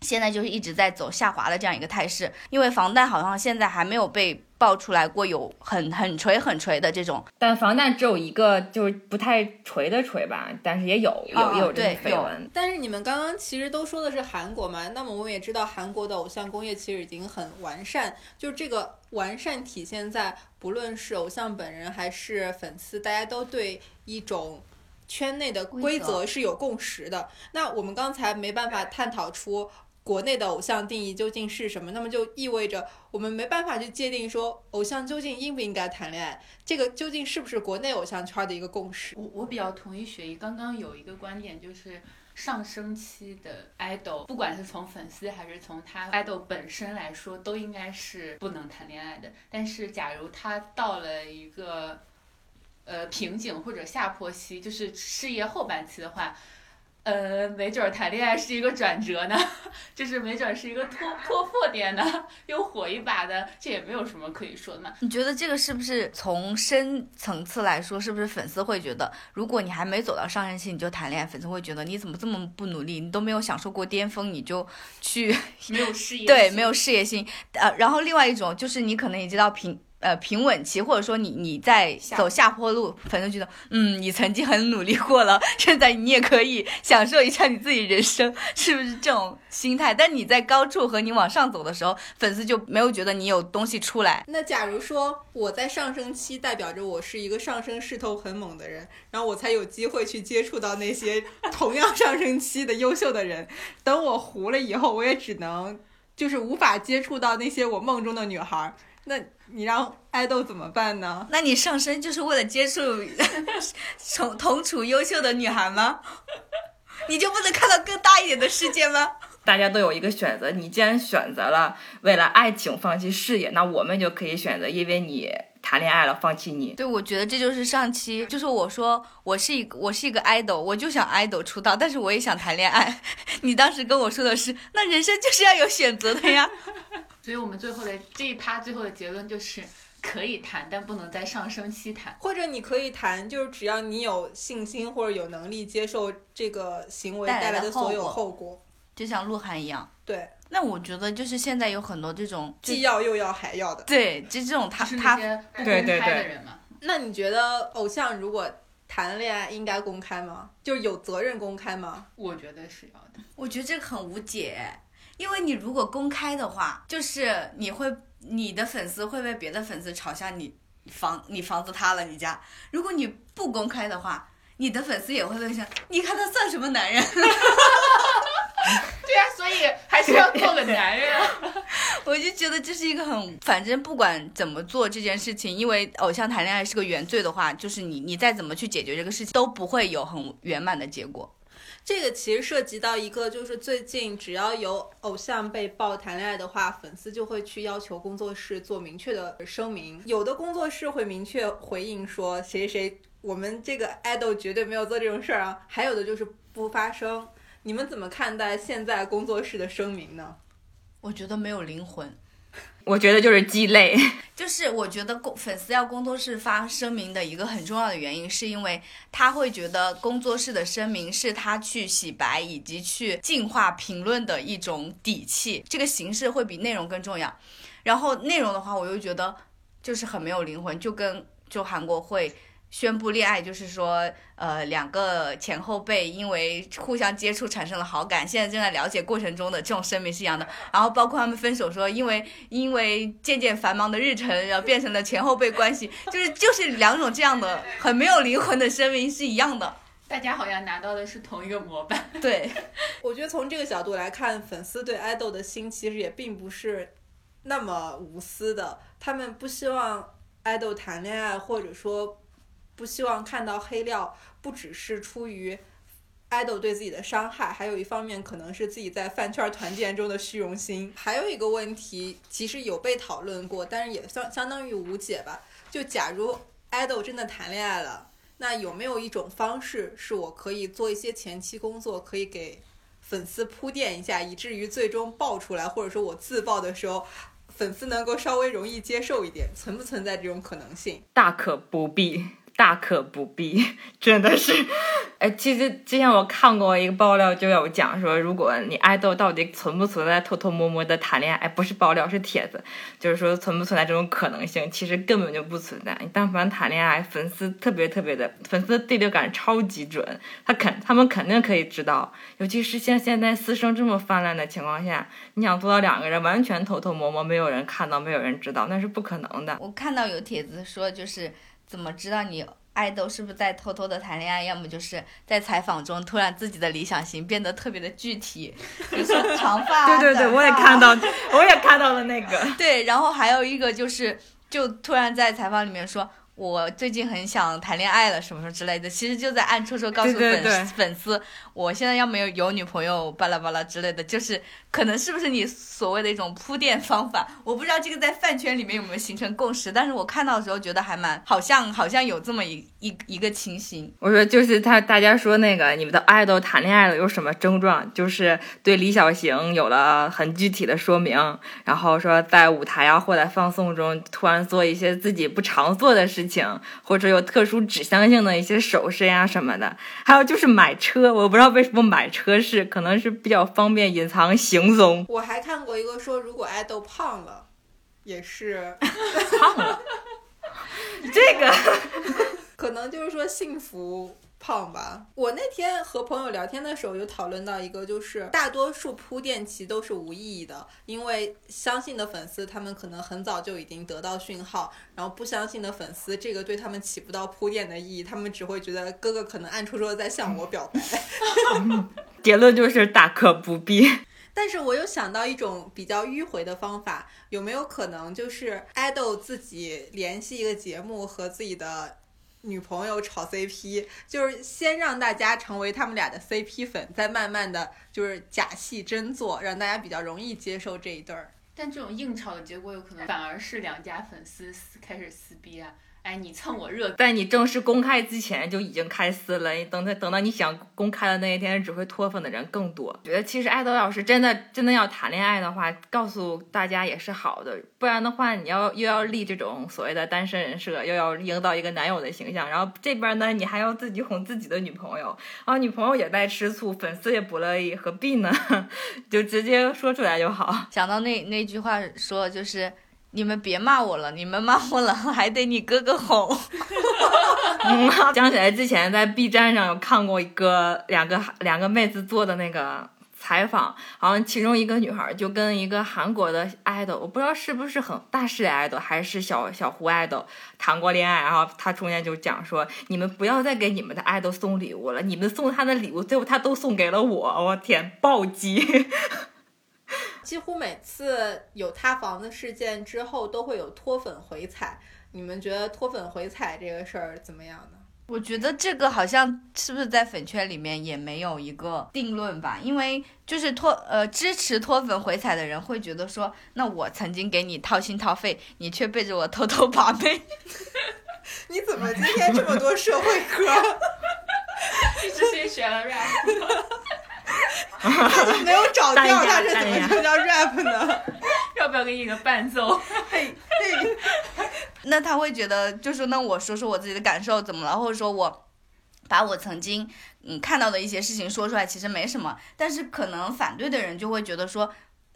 现在就是一直在走下滑的这样一个态势，因为防弹好像现在还没有被。爆出来过有很很锤很锤的这种，但防弹只有一个，就是不太锤的锤吧，但是也有有有这个绯闻。但是你们刚刚其实都说的是韩国嘛，那么我们也知道韩国的偶像工业其实已经很完善，就这个完善体现在不论是偶像本人还是粉丝，大家都对一种圈内的规则是有共识的。那我们刚才没办法探讨出。国内的偶像定义究竟是什么？那么就意味着我们没办法去界定说偶像究竟应不应该谈恋爱，这个究竟是不是国内偶像圈的一个共识？我我比较同意雪姨刚刚有一个观点，就是上升期的 idol，不管是从粉丝还是从他 idol 本身来说，都应该是不能谈恋爱的。但是假如他到了一个呃瓶颈或者下坡期，就是事业后半期的话。呃，没准儿谈恋爱是一个转折呢，就是没准儿是一个突突破点呢，又火一把的，这也没有什么可以说的嘛。你觉得这个是不是从深层次来说，是不是粉丝会觉得，如果你还没走到上升期你就谈恋爱，粉丝会觉得你怎么这么不努力，你都没有享受过巅峰，你就去没有事业对，没有事业心。呃，然后另外一种就是你可能已经到平。呃，平稳期，或者说你你在走下坡路，粉丝觉得，嗯，你曾经很努力过了，现在你也可以享受一下你自己人生，是不是这种心态？但你在高处和你往上走的时候，粉丝就没有觉得你有东西出来。那假如说我在上升期，代表着我是一个上升势头很猛的人，然后我才有机会去接触到那些 同样上升期的优秀的人。等我糊了以后，我也只能就是无法接触到那些我梦中的女孩。那你让爱豆怎么办呢？那你上身就是为了接触 同同处优秀的女孩吗？你就不能看到更大一点的世界吗？大家都有一个选择，你既然选择了为了爱情放弃事业，那我们就可以选择，因为你谈恋爱了放弃你。对，我觉得这就是上期，就是我说我是一个我是一个 idol，我就想 idol 出道，但是我也想谈恋爱。你当时跟我说的是，那人生就是要有选择的呀。所以我们最后的这一趴最后的结论就是可以谈，但不能在上升期谈。或者你可以谈，就是只要你有信心或者有能力接受这个行为带来的所有后果，就像鹿晗一样。对，那我觉得就是现在有很多这种既要又要还要的。对，就这种他他不公开的人嘛。那你觉得偶像如果谈恋爱应该公开吗？就是有责任公开吗？我觉得是要的。我觉得这个很无解。因为你如果公开的话，就是你会你的粉丝会被别的粉丝嘲笑你房你房子塌了你家。如果你不公开的话，你的粉丝也会在想，你看他算什么男人？对呀，所以还是要做个男人。我就觉得这是一个很，反正不管怎么做这件事情，因为偶像谈恋爱是个原罪的话，就是你你再怎么去解决这个事情，都不会有很圆满的结果。这个其实涉及到一个，就是最近只要有偶像被曝谈恋爱的话，粉丝就会去要求工作室做明确的声明。有的工作室会明确回应说谁谁谁我们这个 idol 绝对没有做这种事儿啊。还有的就是不发声。你们怎么看待现在工作室的声明呢？我觉得没有灵魂。我觉得就是鸡肋。就是我觉得工粉丝要工作室发声明的一个很重要的原因，是因为他会觉得工作室的声明是他去洗白以及去净化评论的一种底气，这个形式会比内容更重要。然后内容的话，我又觉得就是很没有灵魂，就跟就韩国会。宣布恋爱就是说，呃，两个前后辈因为互相接触产生了好感，现在正在了解过程中的这种声明是一样的。然后包括他们分手说，因为因为渐渐繁忙的日程，然后变成了前后辈关系，就是就是两种这样的很没有灵魂的声明是一样的。大家好像拿到的是同一个模板。对，我觉得从这个角度来看，粉丝对爱豆的心其实也并不是那么无私的，他们不希望爱豆谈恋爱，或者说。不希望看到黑料，不只是出于爱豆对自己的伤害，还有一方面可能是自己在饭圈团建中的虚荣心。还有一个问题，其实有被讨论过，但是也相相当于无解吧。就假如爱豆真的谈恋爱了，那有没有一种方式是我可以做一些前期工作，可以给粉丝铺垫一下，以至于最终爆出来，或者说我自爆的时候，粉丝能够稍微容易接受一点？存不存在这种可能性？大可不必。大可不必，真的是。哎，其实之前我看过一个爆料，就有讲说，如果你爱豆到底存不存在偷偷摸摸的谈恋爱？哎，不是爆料，是帖子，就是说存不存在这种可能性？其实根本就不存在。你但凡谈恋爱，粉丝特别特别的，粉丝的第六感超级准，他肯他们肯定可以知道。尤其是像现在私生这么泛滥的情况下，你想做到两个人完全偷偷摸摸，没有人看到，没有人知道，那是不可能的。我看到有帖子说，就是。怎么知道你爱豆是不是在偷偷的谈恋爱？要么就是在采访中突然自己的理想型变得特别的具体，比如说长发。对对对，我也看到，我也看到了那个。对，然后还有一个就是，就突然在采访里面说。我最近很想谈恋爱了，什么什么之类的，其实就在暗戳戳告诉粉粉丝，我现在要没有有女朋友，巴拉巴拉之类的，就是可能是不是你所谓的一种铺垫方法？我不知道这个在饭圈里面有没有形成共识，但是我看到的时候觉得还蛮好像好像有这么一一一个情形。我说就是他大家说那个你们的爱豆谈恋爱了有什么症状？就是对李小行有了很具体的说明，然后说在舞台啊或者放送中突然做一些自己不常做的事。情或者有特殊指向性的一些首饰呀什么的，还有就是买车，我不知道为什么买车是可能是比较方便隐藏行踪。我还看过一个说，如果爱豆胖了，也是胖了，这个可能就是说幸福。胖吧！我那天和朋友聊天的时候，有讨论到一个，就是大多数铺垫期都是无意义的，因为相信的粉丝他们可能很早就已经得到讯号，然后不相信的粉丝，这个对他们起不到铺垫的意义，他们只会觉得哥哥可能暗戳戳在向我表白。结论就是大可不必。但是我有想到一种比较迂回的方法，有没有可能就是爱豆自己联系一个节目和自己的。女朋友炒 CP，就是先让大家成为他们俩的 CP 粉，再慢慢的就是假戏真做，让大家比较容易接受这一对儿。但这种硬炒的结果，有可能反而是两家粉丝开始撕逼啊。哎，你蹭我热，在你正式公开之前就已经开撕了。等他等到你想公开的那一天，只会脱粉的人更多。觉得其实爱豆要是真的真的要谈恋爱的话，告诉大家也是好的。不然的话，你要又要立这种所谓的单身人设，又要营造一个男友的形象，然后这边呢，你还要自己哄自己的女朋友，然后，女朋友也在吃醋，粉丝也不乐意，何必呢？就直接说出来就好。想到那那句话说就是。你们别骂我了，你们骂我了 还得你哥哥哄。想起来之前在 B 站上有看过一个两个两个妹子做的那个采访，好像其中一个女孩就跟一个韩国的 idol，我不知道是不是很大势的 idol 还是小小胡 idol 谈过恋爱，然后她中间就讲说，你们不要再给你们的 idol 送礼物了，你们送他的礼物最后他都送给了我，我天，暴击。几乎每次有塌房的事件之后，都会有脱粉回踩。你们觉得脱粉回踩这个事儿怎么样呢？我觉得这个好像是不是在粉圈里面也没有一个定论吧？因为就是脱呃支持脱粉回踩的人会觉得说，那我曾经给你掏心掏肺，你却背着我偷偷把妹。你怎么今天这么多社会课？你之前学了 rap，没有找淡调，他是怎么就叫 rap 呢？要不要给你一个伴奏？嘿嘿，那他会觉得，就是那我说说我自己的感受怎么了，或者说我把我曾经嗯看到的一些事情说出来，其实没什么。但是可能反对的人就会觉得说，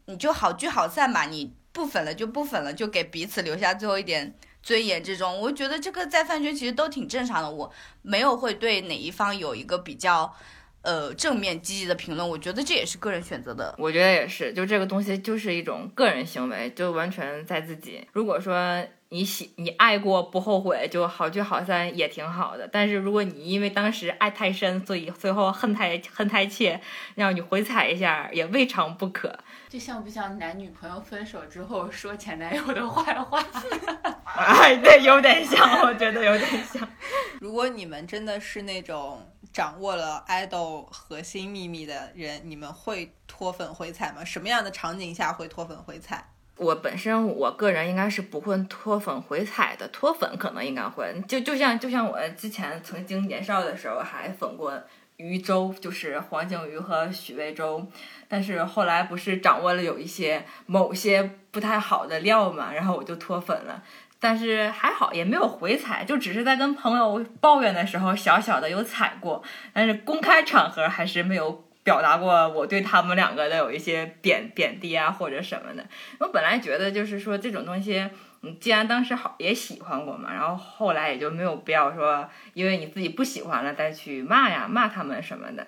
你就好聚好散吧，你不粉了就不粉了，就给彼此留下最后一点尊严。这种我觉得这个在饭圈其实都挺正常的，我没有会对哪一方有一个比较呃正面积极的评论，我觉得这也是个人选择的。我觉得也是，就这个东西就是一种个人行为，就完全在自己。如果说你喜你爱过不后悔，就好聚好散也挺好的。但是如果你因为当时爱太深，所以最后恨太恨太切，让你回踩一下也未尝不可。这像不像男女朋友分手之后说前男友的坏话？哎，对，有点像，我觉得有点像。如果你们真的是那种掌握了爱豆核心秘密的人，你们会脱粉回踩吗？什么样的场景下会脱粉回踩？我本身我个人应该是不会脱粉回踩的，脱粉可能应该会，就就像就像我之前曾经年少的时候还粉过余周，就是黄景瑜和许魏洲，但是后来不是掌握了有一些某些不太好的料嘛，然后我就脱粉了。但是还好，也没有回踩，就只是在跟朋友抱怨的时候小小的有踩过，但是公开场合还是没有表达过我对他们两个的有一些贬贬低啊或者什么的。我本来觉得就是说这种东西，嗯，既然当时好也喜欢过嘛，然后后来也就没有必要说因为你自己不喜欢了再去骂呀骂他们什么的。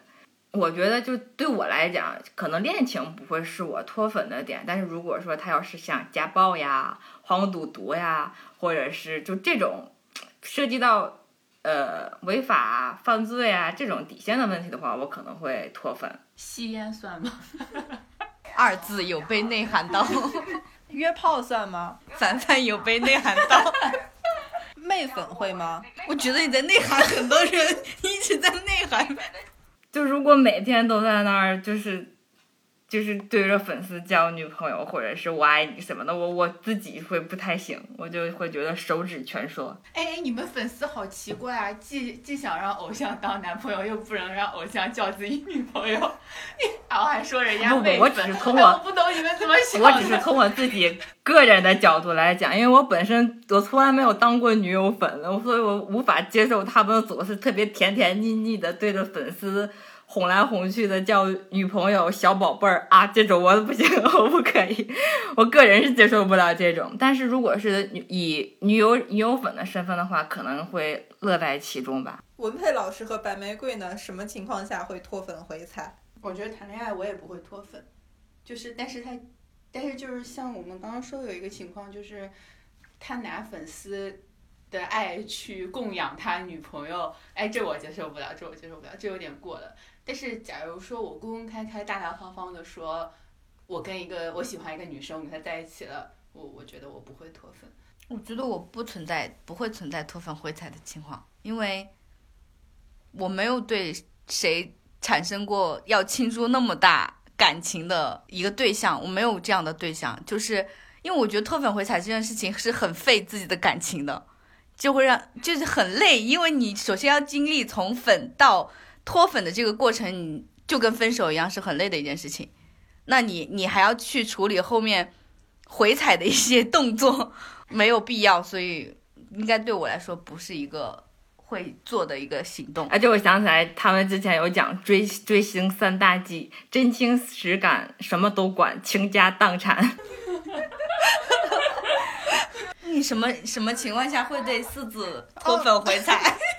我觉得就对我来讲，可能恋情不会是我脱粉的点，但是如果说他要是像家暴呀、黄赌毒呀，或者是就这种涉及到呃违法犯罪啊这种底线的问题的话，我可能会脱粉。吸烟算吗？二字有被内涵到，约炮算吗？凡凡有被内涵到。媚粉会吗？我觉得你在内涵很多人，一直在内涵。就如果每天都在那儿，就是就是对着粉丝交女朋友，或者是我爱你什么的，我我自己会不太行，我就会觉得手指全说。哎，你们粉丝好奇怪啊！既既想让偶像当男朋友，又不能让偶像叫自己女朋友，然后还说人家不不媚我只粉是从我哎我不懂你们怎么 想。我只是从我自己个人的角度来讲，因为我本身我从来没有当过女友粉，所以我无法接受他们总是特别甜甜腻腻的对着粉丝哄来哄去的叫女朋友、小宝贝儿啊，这种我不行，我不可以，我个人是接受不了这种。但是如果是以女友女友粉的身份的话，可能会乐在其中吧。文佩老师和白玫瑰呢？什么情况下会脱粉回踩？我觉得谈恋爱我也不会脱粉，就是但是他，但是就是像我们刚刚说的有一个情况，就是他拿粉丝的爱去供养他女朋友，哎，这我接受不了，这我接受不了，这有点过了。但是假如说我公公开开、大大方方的说，我跟一个我喜欢一个女生，我跟她在一起了，我我觉得我不会脱粉。我觉得我不存在，不会存在脱粉回踩的情况，因为我没有对谁产生过要倾注那么大感情的一个对象，我没有这样的对象，就是因为我觉得脱粉回踩这件事情是很费自己的感情的，就会让就是很累，因为你首先要经历从粉到脱粉的这个过程，你就跟分手一样是很累的一件事情，那你你还要去处理后面回踩的一些动作。没有必要，所以应该对我来说不是一个会做的一个行动。而且我想起来，他们之前有讲追追星三大忌：真情实感，什么都管，倾家荡产。你什么什么情况下会对四字脱粉回踩？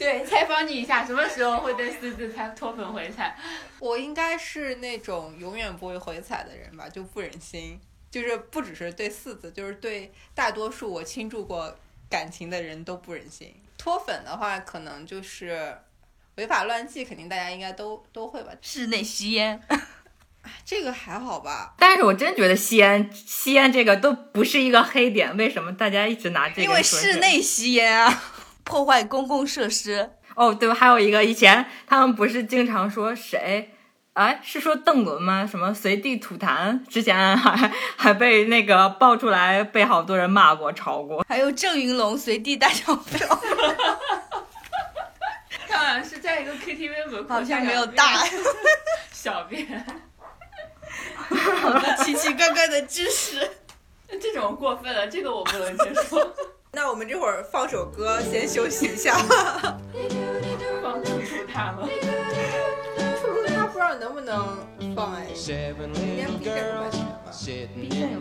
对，采访你一下，什么时候会对四字才脱粉回踩？我应该是那种永远不会回踩的人吧，就不忍心。就是不只是对四字，就是对大多数我倾注过感情的人都不忍心。脱粉的话，可能就是违法乱纪，肯定大家应该都都会吧。室内吸烟，这个还好吧？但是我真觉得吸烟吸烟这个都不是一个黑点，为什么大家一直拿这个？因为室内吸烟啊，破坏公共设施。哦，对，还有一个以前他们不是经常说谁哎，是说邓伦吗？什么随地吐痰？之前还还被那个爆出来，被好多人骂过、吵过。还有郑云龙随地大小便，他好像是在一个 KTV 门口，好像没有大，小便。好多奇奇怪怪的知识。这种过分了，这个我不能接受。那我们这会儿放首歌，先休息一下。放出他了。能不能放哎？天 B 站有版权吗？B 站有，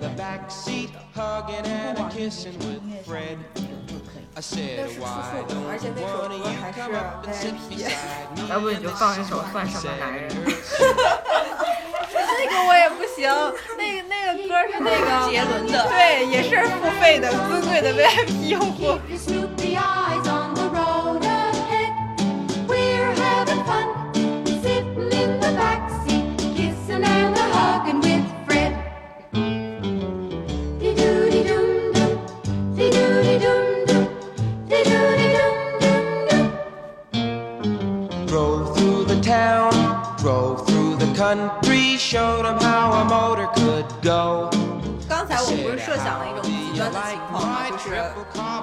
不管是音乐还是歌，都是出错的。而且那首歌还是 VIP。要不你就放一首《犯什么男人》。那个我也不行，那个那个歌是那个杰伦的对，也是付费的尊贵的 VIP 用户。Country, showed 'em how a motor could go. 刚才我们不是设想了一种极端的情况吗？就是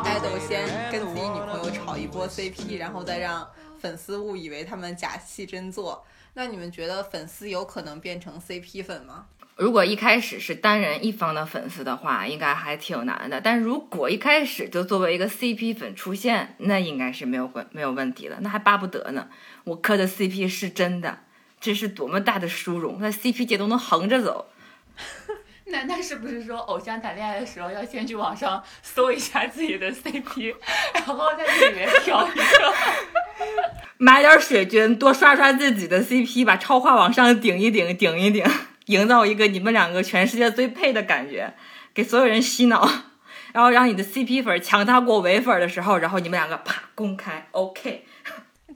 爱豆先跟自己女朋友炒一波 CP，然后再让粉丝误以为他们假戏真做。那你们觉得粉丝有可能变成 CP 粉吗？如果一开始是单人一方的粉丝的话，应该还挺难的。但如果一开始就作为一个 CP 粉出现，那应该是没有关没有问题的。那还巴不得呢。我磕的 CP 是真的，这是多么大的殊荣，在 CP 界都能横着走。那那是不是说偶像谈恋爱的时候要先去网上搜一下自己的 CP，然后在这里面挑一个？买点水军，多刷刷自己的 CP，把超话往上顶一顶，顶一顶，营造一个你们两个全世界最配的感觉，给所有人洗脑，然后让你的 CP 粉强大过唯粉的时候，然后你们两个啪公开 OK。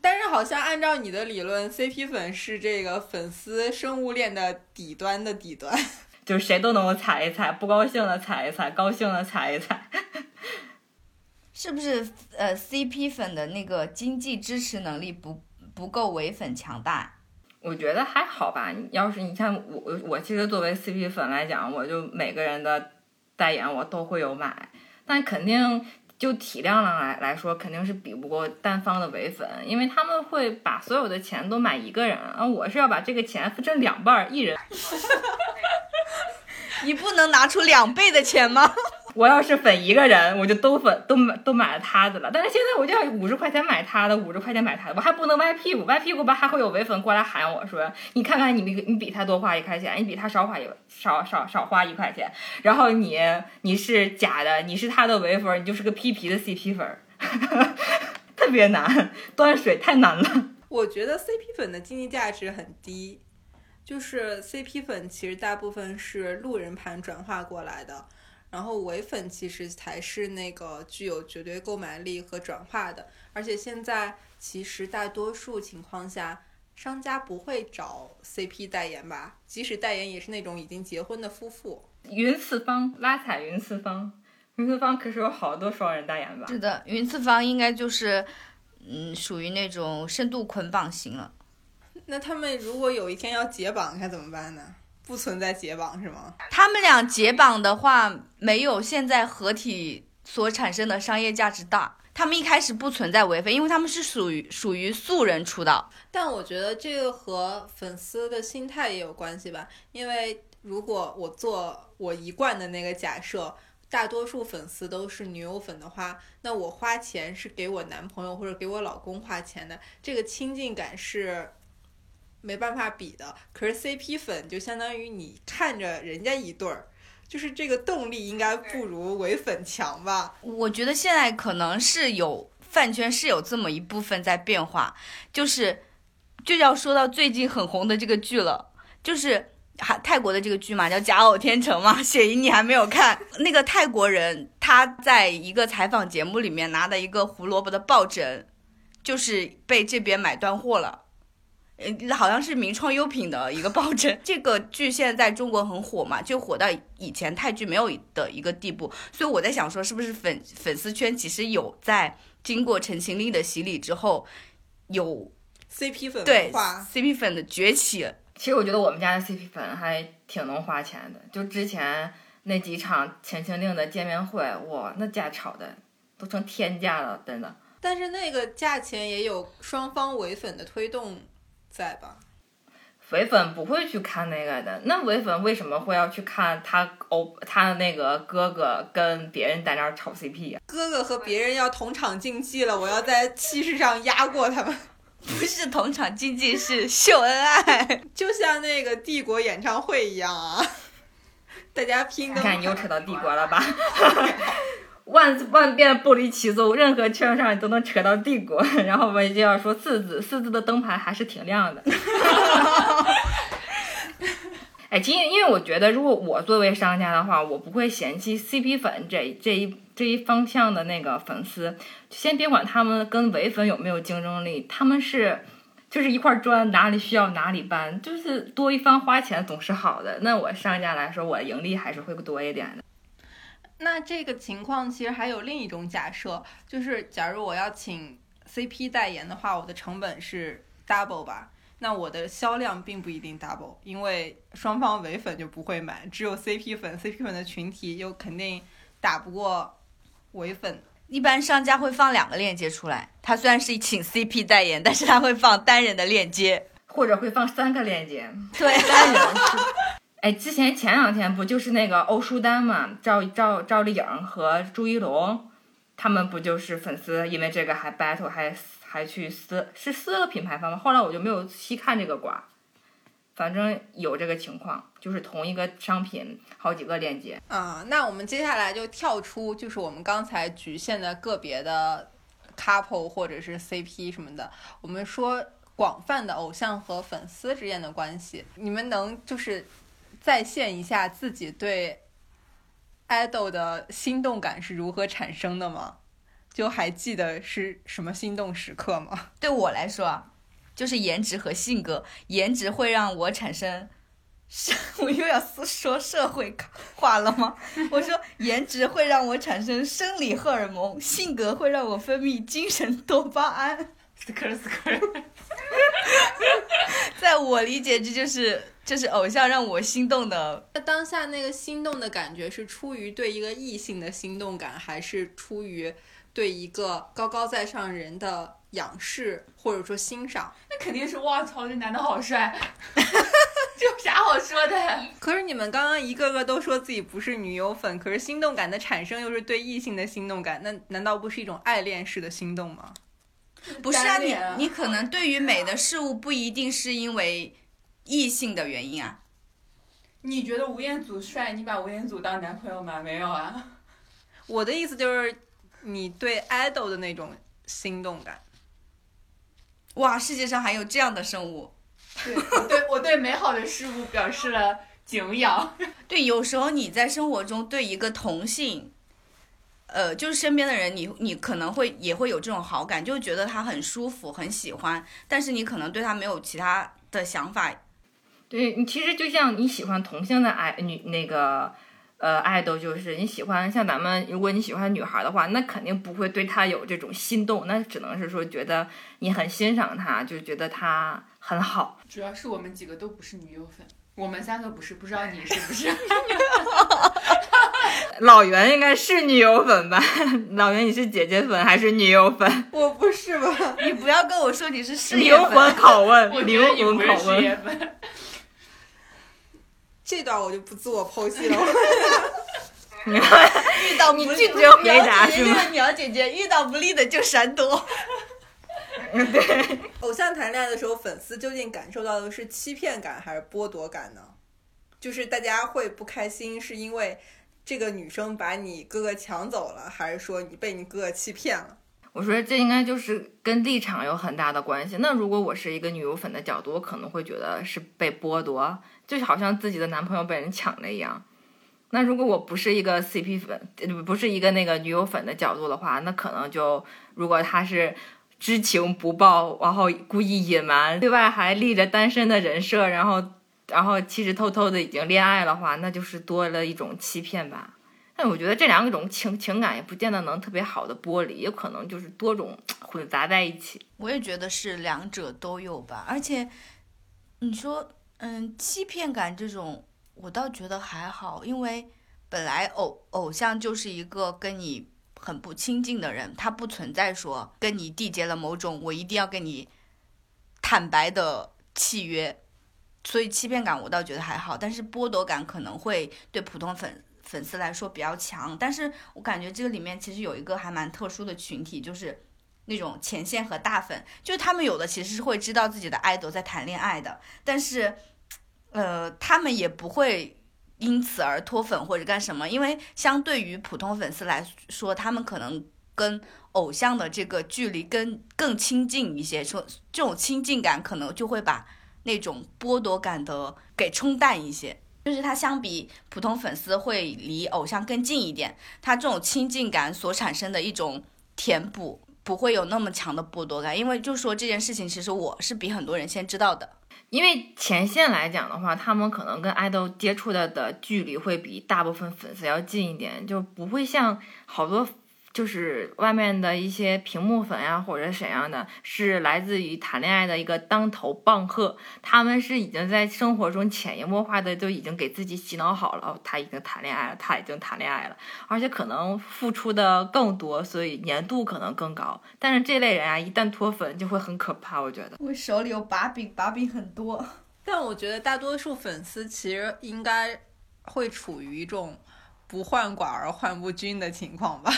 但是好像按照你的理论，CP 粉是这个粉丝生物链的底端的底端。就是谁都能够踩一踩，不高兴的踩一踩，高兴的踩一踩。是不是呃 CP 粉的那个经济支持能力不不够唯粉强大？我觉得还好吧。要是你看我，我我其实作为 CP 粉来讲，我就每个人的代言我都会有买，但肯定就体量上来来说，肯定是比不过单方的唯粉，因为他们会把所有的钱都买一个人，啊我是要把这个钱分成两半儿，一人。你不能拿出两倍的钱吗？我要是粉一个人，我就都粉都买都买了他的了。但是现在我就要五十块钱买他的，五十块钱买他的，我还不能歪屁股，歪屁股吧还会有唯粉过来喊我说：“你看看你比你比他多花一块钱，你比他少花一少少少花一块钱，然后你你是假的，你是他的唯粉，你就是个批皮的 CP 粉儿，特别难，端水太难了。我觉得 CP 粉的经济价值很低，就是 CP 粉其实大部分是路人盘转化过来的，然后唯粉其实才是那个具有绝对购买力和转化的。而且现在其实大多数情况下，商家不会找 CP 代言吧，即使代言也是那种已经结婚的夫妇。云次方拉踩云次方，云次方可是有好多双人代言吧？是的，云次方应该就是嗯属于那种深度捆绑型了。那他们如果有一天要解绑，该怎么办呢？不存在解绑是吗？他们俩解绑的话，没有现在合体所产生的商业价值大。他们一开始不存在违非，因为他们是属于属于素人出道。但我觉得这个和粉丝的心态也有关系吧，因为如果我做我一贯的那个假设，大多数粉丝都是女友粉的话，那我花钱是给我男朋友或者给我老公花钱的，这个亲近感是没办法比的。可是 CP 粉就相当于你看着人家一对儿，就是这个动力应该不如唯粉强吧？我觉得现在可能是有饭圈是有这么一部分在变化，就是就要说到最近很红的这个剧了，就是还泰国的这个剧嘛，叫《假偶天成》嘛。雪姨你还没有看？那个泰国人他在一个采访节目里面拿的一个胡萝卜的抱枕，就是被这边买断货了。呃，好像是名创优品的一个抱枕。这个剧现在在中国很火嘛，就火到以前泰剧没有的一个地步。所以我在想说，是不是粉粉丝圈其实有在经过陈情令的洗礼之后，有 CP 粉对，CP 粉的崛起？其实我觉得我们家的 CP 粉还挺能花钱的，就之前那几场《陈情令》的见面会，哇，那价炒的都成天价了，真的。但是那个价钱也有双方唯粉的推动在吧？唯粉不会去看那个的，那唯粉为什么会要去看他欧他那个哥哥跟别人在那儿炒 CP 呀、哥哥和别人要同场竞技了，我要在气势上压过他们，不是同场竞技，是秀恩爱。就像那个帝国演唱会一样啊！大家拼的。你看你又扯到帝国了吧？万万变不离其宗，任何圈上你都能扯到帝国。然后我们就要说四字，四字的灯牌还是挺亮的。哎，因因为我觉得，如果我作为商家的话，我不会嫌弃 CP 粉这这一这一方向的那个粉丝。先别管他们跟唯粉有没有竞争力，他们是就是一块砖，哪里需要哪里搬，就是多一方花钱总是好的。那我商家来说，我盈利还是会多一点的。那这个情况其实还有另一种假设，就是假如我要请 CP 代言的话，我的成本是 double 吧？那我的销量并不一定 double，因为双方唯粉就不会买，只有 CP 粉，CP 粉的群体又肯定打不过唯粉。一般商家会放两个链接出来，他虽然是请 CP 代言，但是他会放单人的链接。或者会放三个链接，对，单人是。哎，之前前两天不就是那个欧舒丹嘛，赵赵赵丽颖和朱一龙，他们不就是粉丝因为这个还 battle 还还去撕是撕了品牌方吗？后来我就没有细看这个瓜，反正有这个情况，就是同一个商品好几个链接。啊、那我们接下来就跳出，就是我们刚才局限的个别的 couple 或者是 CP 什么的，我们说广泛的偶像和粉丝之间的关系，你们能就是再现一下自己对 idol 的心动感是如何产生的吗？就还记得是什么心动时刻吗？对我来说啊，就是颜值和性格，颜值会让我产生。是我又要说社会化了吗？我说颜值会让我产生生理荷尔蒙，性格会让我分泌精神多巴胺。斯科尔斯科尔，在我理解，这就是就是偶像让我心动的。那当下那个心动的感觉是出于对一个异性的心动感，还是出于对一个高高在上人的仰视或者说欣赏？那肯定是哇操，这男的好帅，这有啥好说的？可是你们刚刚一个个都说自己不是女友粉，可是心动感的产生又是对异性的心动感，那难道不是一种爱恋式的心动吗？不是啊，你你可能对于美的事物不一定是因为异性的原因啊。你觉得吴彦祖帅，你把吴彦祖当男朋友吗？没有啊。我的意思就是你对 idol 的那种心动感。哇，世界上还有这样的生物。对，我对我对美好的事物表示了敬仰。对，有时候你在生活中对一个同性，呃，就是身边的人，你你可能会也会有这种好感，就觉得他很舒服、很喜欢，但是你可能对他没有其他的想法。对你其实就像你喜欢同性的爱女那个呃爱豆，就是你喜欢像咱们，如果你喜欢女孩的话，那肯定不会对她有这种心动，那只能是说觉得你很欣赏她，就觉得她很好。主要是我们几个都不是女友粉，我们三个不是，不知道你是不是？老袁应该是女友粉吧？老袁你是姐姐粉还是女友粉？我不是吧？你不要跟我说你是事业灵粉，魂拷问，我灵魂拷问。粉。这段我就不自我剖析了。遇到你不利拒绝回答姐姐，遇到不利的就闪躲。偶像谈恋爱的时候，粉丝究竟感受到的是欺骗感还是剥夺感呢？就是大家会不开心，是因为这个女生把你哥哥抢走了，还是说你被你哥哥欺骗了？我说这应该就是跟立场有很大的关系。那如果我是一个女友粉的角度，我可能会觉得是被剥夺，就好像自己的男朋友被人抢了一样。那如果我不是一个 CP 粉，呃不是一个那个女友粉的角度的话，那可能就如果他是知情不报，然后故意隐瞒，对外还立着单身的人设，然后然后其实偷偷的已经恋爱的话，那就是多了一种欺骗吧。但我觉得这两种情情感也不见得能特别好的剥离，有可能就是多种混杂在一起。我也觉得是两者都有吧，而且你说嗯，欺骗感这种，我倒觉得还好，因为本来偶偶像就是一个跟你很不亲近的人，他不存在说跟你缔结了某种我一定要跟你坦白的契约，所以欺骗感我倒觉得还好，但是剥夺感可能会对普通粉粉丝来说比较强。但是我感觉这个里面其实有一个还蛮特殊的群体，就是那种前线和大粉，就是他们有的其实是会知道自己的爱豆在谈恋爱的，但是，呃，他们也不会因此而脱粉或者干什么，因为相对于普通粉丝来说，他们可能跟偶像的这个距离更更亲近一些，说这种亲近感可能就会把那种剥夺感的给冲淡一些。就是他相比普通粉丝会离偶像更近一点，他这种亲近感所产生的一种填补，不会有那么强的剥夺感。因为就说这件事情，其实我是比很多人先知道的。因为前线来讲的话，他们可能跟爱豆接触的的距离会比大部分粉丝要近一点，就不会像好多就是外面的一些屏幕粉呀、或者怎样的，是来自于谈恋爱的一个当头棒喝，他们是已经在生活中潜移默化的就已经给自己洗脑好了，哦，他已经谈恋爱了，他已经谈恋爱了，而且可能付出的更多，所以粘度可能更高。但是这类人啊，一旦脱粉就会很可怕，我觉得。我手里有把柄，把柄很多。但我觉得大多数粉丝其实应该会处于一种不患寡而患不均的情况吧。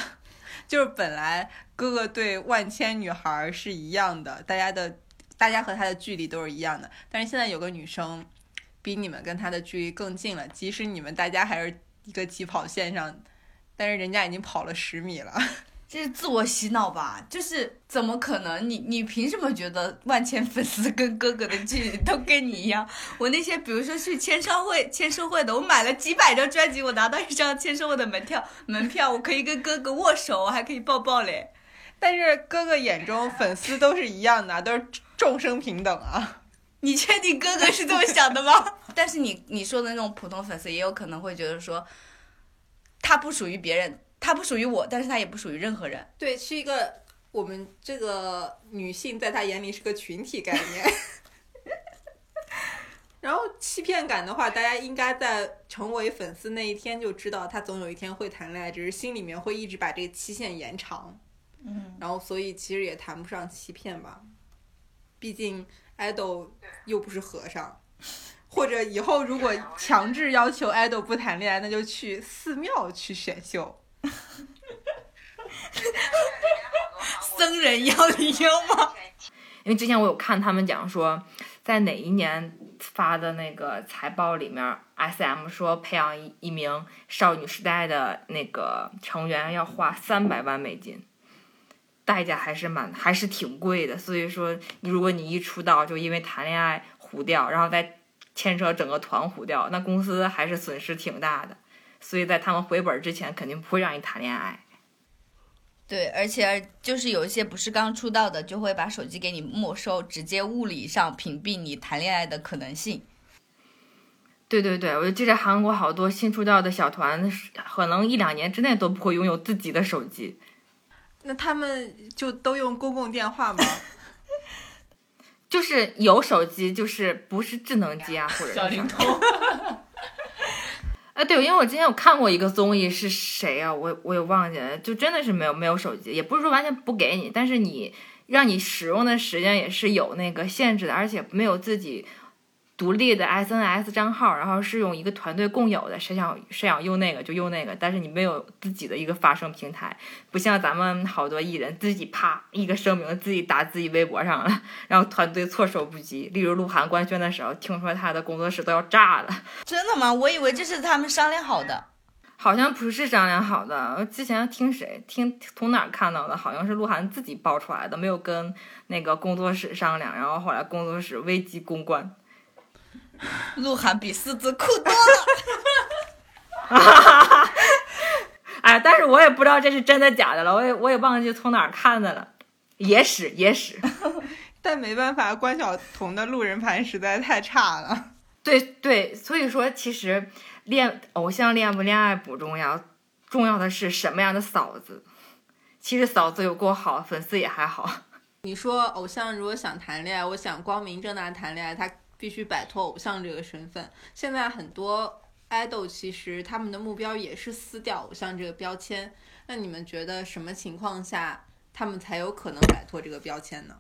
就是本来哥哥对万千女孩是一样的，大家的大家和他的距离都是一样的，但是现在有个女生比你们跟他的距离更近了，即使你们大家还是一个起跑线上，但是人家已经跑了十米了。这是自我洗脑吧？就是怎么可能？你你凭什么觉得万千粉丝跟哥哥的距离都跟你一样？我那些比如说去签唱会、签售会的，我买了几百张专辑，我拿到一张签售会的门票，门票我可以跟哥哥握手，我还可以抱抱嘞。但是哥哥眼中粉丝都是一样的，都是众生平等啊。你确定哥哥是这么想的吗？但是你你说的那种普通粉丝也有可能会觉得说，他不属于别人，他不属于我，但是他也不属于任何人。对，是一个我们这个女性在他眼里是个群体概念。然后欺骗感的话，大家应该在成为粉丝那一天就知道他总有一天会谈恋爱，只是心里面会一直把这个期限延长。嗯，然后所以其实也谈不上欺骗吧，毕竟 idol 又不是和尚。或者以后如果强制要求 idol 不谈恋爱，那就去寺庙去选秀。僧人要理由吗？因为之前我有看他们讲说，在哪一年发的那个财报里面，S M 说培养一一名少女时代的那个成员要花三百万美金，代价还是蛮还是挺贵的。所以说，如果你一出道就因为谈恋爱糊掉，然后再牵扯整个团糊掉，那公司还是损失挺大的。所以在他们回本之前，肯定不会让你谈恋爱。对，而且就是有一些不是刚出道的，就会把手机给你没收，直接物理上屏蔽你谈恋爱的可能性。对对对，我就记得韩国好多新出道的小团，可能一两年之内都不会拥有自己的手机。那他们就都用公共电话吗？就是有手机，就是不是智能机啊，或者是小灵通。哎，对，因为我之前有看过一个综艺，是谁啊？我我也忘记了，就真的是没有没有手机，也不是说完全不给你，但是你让你使用的时间也是有那个限制的，而且没有自己独立的 SNS 账号，然后是用一个团队共有的，谁想谁想用那个就用那个，但是你没有自己的一个发声平台，不像咱们好多艺人自己啪一个声明自己打自己微博上了，然后团队措手不及。例如鹿晗官宣的时候，听说他的工作室都要炸了。真的吗？我以为这是他们商量好的。好像不是商量好的，我之前听谁听从哪儿看到的，好像是鹿晗自己爆出来的，没有跟那个工作室商量，然后后来工作室危机公关。鹿晗比狮子酷多了。哎，但是我也不知道这是真的假的了，我也我也忘记从哪儿看的了，野史野史。但没办法，关晓彤的路人盘实在太差了。对对，所以说其实恋偶像恋不恋爱不重要，重要的是什么样的嫂子。其实嫂子有够好，粉丝也还好。你说偶像如果想谈恋爱，我想光明正大谈恋爱，他必须摆脱偶像这个身份。现在很多 idol 其实他们的目标也是撕掉偶像这个标签。那你们觉得什么情况下他们才有可能摆脱这个标签呢？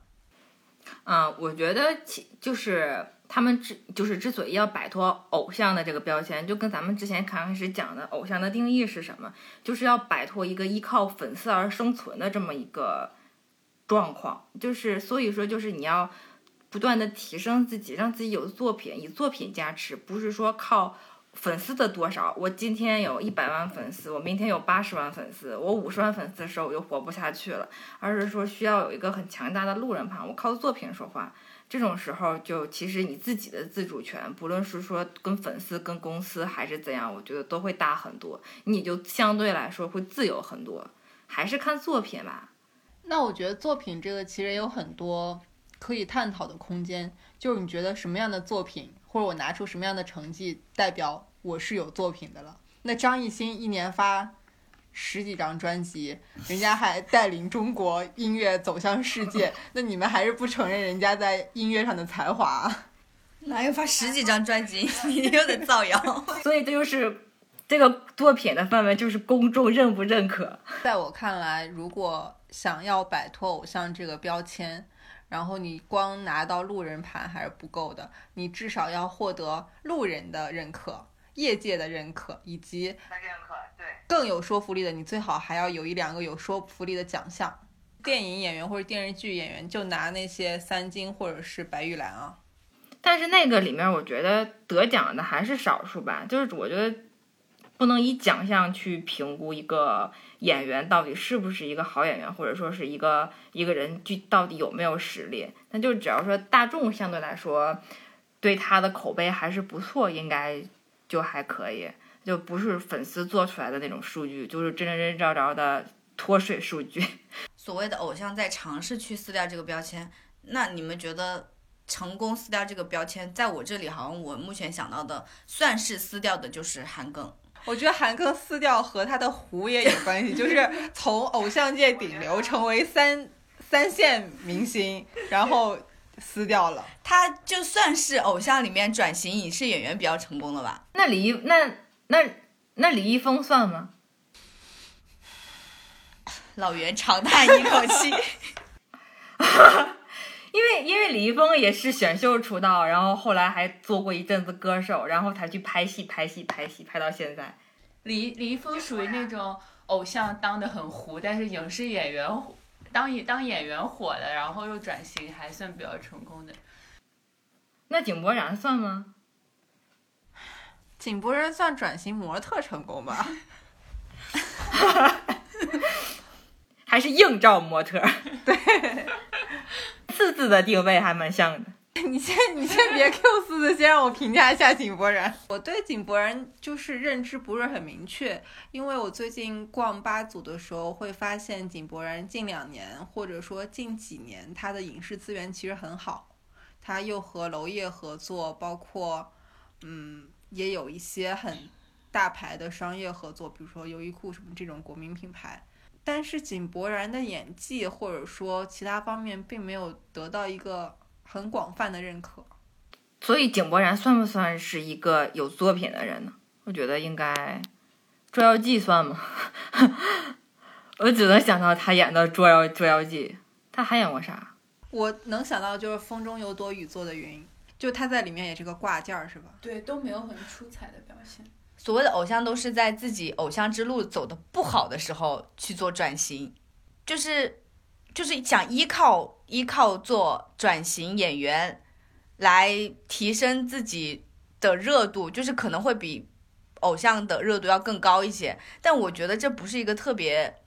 啊、我觉得其就是他们之就是之所以要摆脱偶像的这个标签，就跟咱们之前刚开始讲的偶像的定义是什么，就是要摆脱一个依靠粉丝而生存的这么一个状况。就是所以说，就是你要不断的提升自己，让自己有作品，以作品加持，不是说靠。粉丝的多少？我今天有一百万粉丝，我明天有八十万粉丝，我五十万粉丝的时候我就活不下去了。而是说需要有一个很强大的路人盘，我靠作品说话。这种时候，就其实你自己的自主权，不论是说跟粉丝、跟公司还是怎样，我觉得都会大很多，你就相对来说会自由很多。还是看作品吧。那我觉得作品这个其实有很多可以探讨的空间，就是你觉得什么样的作品，或者我拿出什么样的成绩，代表我是有作品的了。那张艺兴一年发十几张专辑，人家还带领中国音乐走向世界，那你们还是不承认人家在音乐上的才华？哪有发十几张专辑？你又得造谣。所以这就是这个作品的范围，就是公众认不认可。在我看来，如果想要摆脱偶像这个标签，然后你光拿到路人盘还是不够的，你至少要获得路人的认可、业界的认可，以及认可，对。更有说服力的，你最好还要有一两个有说服力的奖项。电影演员或者电视剧演员就拿那些三金或者是白玉兰啊，但是那个里面，我觉得得奖的还是少数吧。就是我觉得不能以奖项去评估一个演员到底是不是一个好演员，或者说是一个一个人具到底有没有实力。那就只要说大众相对来说对他的口碑还是不错，应该就还可以，就不是粉丝做出来的那种数据，就是真真真着着的脱水数据。所谓的偶像在尝试去撕掉这个标签，那你们觉得成功撕掉这个标签，在我这里好像我目前想到的算是撕掉的就是韩庚。我觉得韩庚撕掉和他的胡也有关系，就是从偶像界顶流成为三三线明星，然后撕掉了。他就算是偶像里面转型影视演员比较成功的吧。那李易那那那李易峰算吗？老袁长叹一口气，因为因为李易峰也是选秀出道，然后后来还做过一阵子歌手，然后才去拍戏拍戏拍戏拍到现在。李李易峰属于那种偶像当的很糊，但是影视演员当演当演员火了，然后又转型还算比较成功的。那井柏然算吗？井柏然算转型模特成功吧？还是硬照模特？对，四字的定位还蛮像的。你先你先别 Q 四字，先让我评价一下井柏然。我对井柏然就是认知不是很明确，因为我最近逛八组的时候会发现井柏然近两年或者说近几年他的影视资源其实很好，他又和娄烨合作，包括嗯也有一些很大牌的商业合作，比如说优衣库什么这种国民品牌。但是井柏然的演技或者说其他方面并没有得到一个很广泛的认可。所以井柏然算不算是一个有作品的人呢？我觉得应该，《捉妖记》算吗？我只能想到他演的《捉妖捉妖记》，他还演过啥？我能想到就是《风中有朵雨做的云》，就他在里面也是个挂件儿，是吧？对，都没有很出彩的表现。所谓的偶像都是在自己偶像之路走的不好的时候去做转型，就是就是想依靠依靠做转型演员来提升自己的热度，就是可能会比偶像的热度要更高一些。但我觉得这不是一个特别，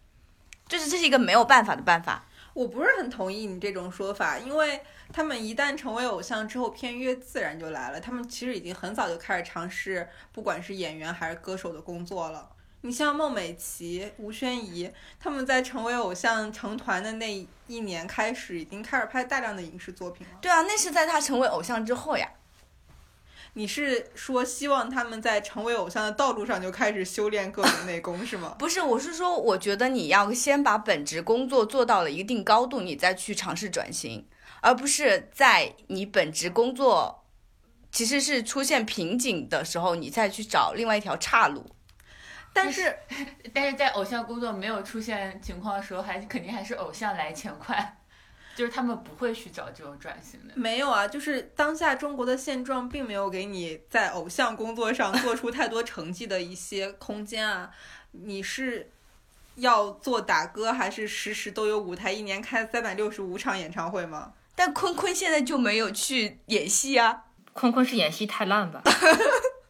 就是这是一个没有办法的办法。我不是很同意你这种说法，因为他们一旦成为偶像之后，片约自然就来了。他们其实已经很早就开始尝试，不管是演员还是歌手的工作了。你像孟美岐、吴宣仪，他们在成为偶像成团的那一年开始，已经开始拍大量的影视作品了。对啊，那是在他成为偶像之后呀。你是说希望他们在成为偶像的道路上就开始修炼各种内功是吗？不是，我是说，我觉得你要先把本职工作做到了一定高度，你再去尝试转型，而不是在你本职工作其实是出现瓶颈的时候，你再去找另外一条岔路。但是 但是在偶像工作没有出现情况的时候，还肯定还是偶像来钱快，就是他们不会去找这种转型的。没有啊，就是当下中国的现状并没有给你在偶像工作上做出太多成绩的一些空间啊。你是要做打歌，还是时时都有舞台，一年开三百六十五场演唱会吗？但坤坤现在就没有去演戏啊。坤坤是演戏太烂吧？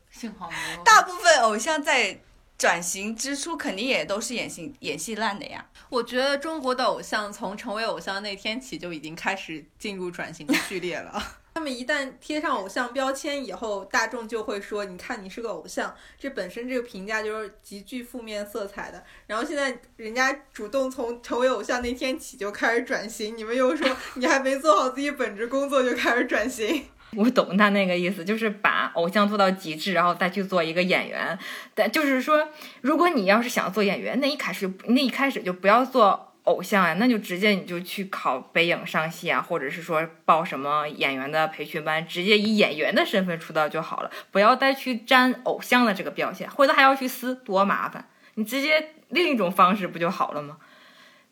幸好没有。大部分偶像在转型之初，肯定也都是演戏演戏烂的呀。我觉得中国的偶像从成为偶像那天起就已经开始进入转型的序列了。他们一旦贴上偶像标签以后，大众就会说：“你看，你是个偶像。”这本身这个评价就是极具负面色彩的。然后现在人家主动从成为偶像那天起就开始转型，你们又说你还没做好自己本职工作就开始转型。我懂他那个意思，就是把偶像做到极致，然后再去做一个演员。但就是说，如果你要是想做演员，那一开始那一开始就不要做偶像呀，那就直接你就去考北影上戏啊，或者是说报什么演员的培训班，直接以演员的身份出道就好了，不要再去沾偶像的这个标签，回头还要去撕，多麻烦。你直接另一种方式不就好了吗？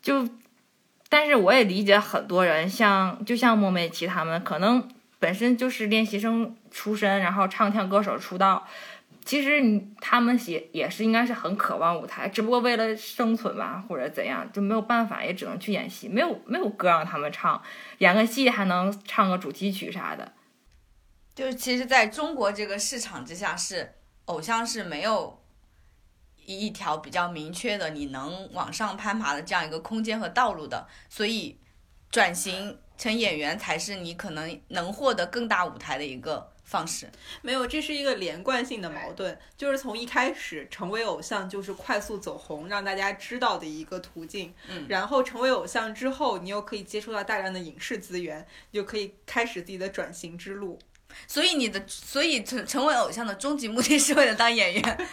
就，但是我也理解很多人，像就像莫美琪他们，可能本身就是练习生出身，然后唱跳歌手出道。其实你他们也也是应该是很渴望舞台，只不过为了生存吧，或者怎样，就没有办法，也只能去演戏，没有没有歌让他们唱，演个戏还能唱个主题曲啥的。就是其实在中国这个市场之下，是偶像是没有一条比较明确的你能往上攀爬的这样一个空间和道路的，所以转型成演员才是你可能能获得更大舞台的一个方式。没有，这是一个连贯性的矛盾，就是从一开始成为偶像就是快速走红，让大家知道的一个途径。嗯然后成为偶像之后，你又可以接触到大量的影视资源，你就可以开始自己的转型之路。所以你的，所以成成为偶像的终极目的是为了当演员。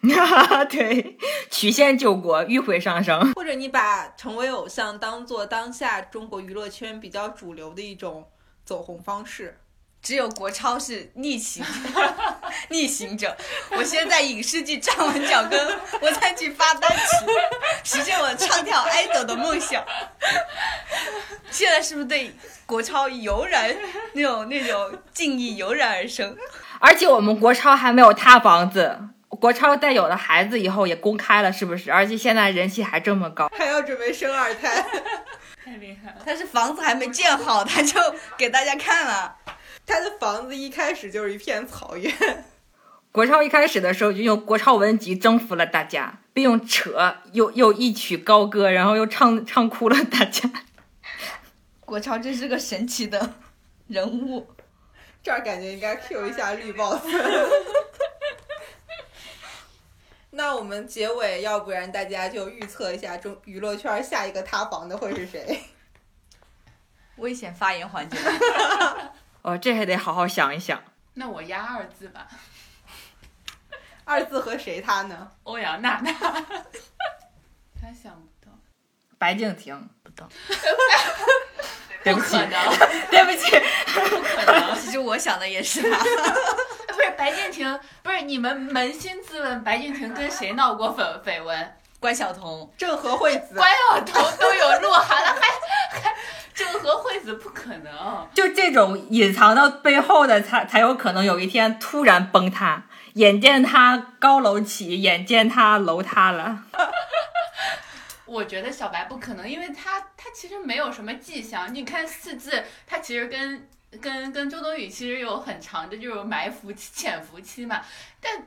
对，曲线救国，迂回上升。或者你把成为偶像当做当下中国娱乐圈比较主流的一种走红方式。只有国超是逆行 逆行者。我先在影视剧站稳脚跟，我再去发单曲，实现我唱跳 idol 的梦想。现在是不是对国超油然那种那种敬意油然而生？而且我们国超还没有塌房子，国超在有了孩子以后也公开了，是不是？而且现在人气还这么高。还要准备生二胎，太厉害了。但是房子还没建好，他就给大家看了。他的房子一开始就是一片草原。国超一开始的时候就用国超文集征服了大家，并用扯又又一曲高歌，然后又唱唱哭了大家。国超真是个神奇的人物。这儿感觉应该 Q 一下绿 boss。那我们结尾，要不然大家就预测一下中娱乐圈下一个塌房的会是谁？危险发言环节，哦，这还得好好想一想。那我压二字吧，二字和谁他呢？欧阳娜娜。他想不到，白敬亭，不到。对不起，对不起，不可能。其实我想的也是他。不是白敬亭，不是你们扪心自问，白敬亭跟谁闹过绯绯闻？关晓彤，郑和惠子。关晓彤都有鹿晗了，还还郑和惠子不可能。就这种隐藏到背后的才才有可能有一天突然崩塌。眼见他高楼起，眼见他楼塌了。我觉得小白不可能，因为他他其实没有什么迹象。你看四字，他其实跟跟跟周冬雨其实有很长的这种埋伏期、潜伏期嘛。但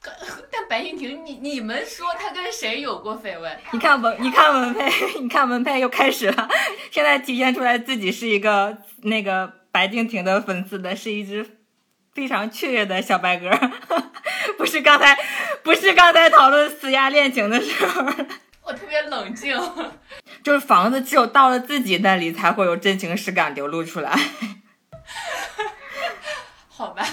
但白敬亭，你你们说他跟谁有过绯闻？你看文，你看文佩，你看文佩又开始了，现在体现出来自己是一个那个白敬亭的粉丝的，是一只非常雀跃的小白鸽，不是刚才，不是刚才讨论死鸭恋情的时候，我特别冷静。就是房子只有到了自己那里才会有真情实感流露出来。好吧，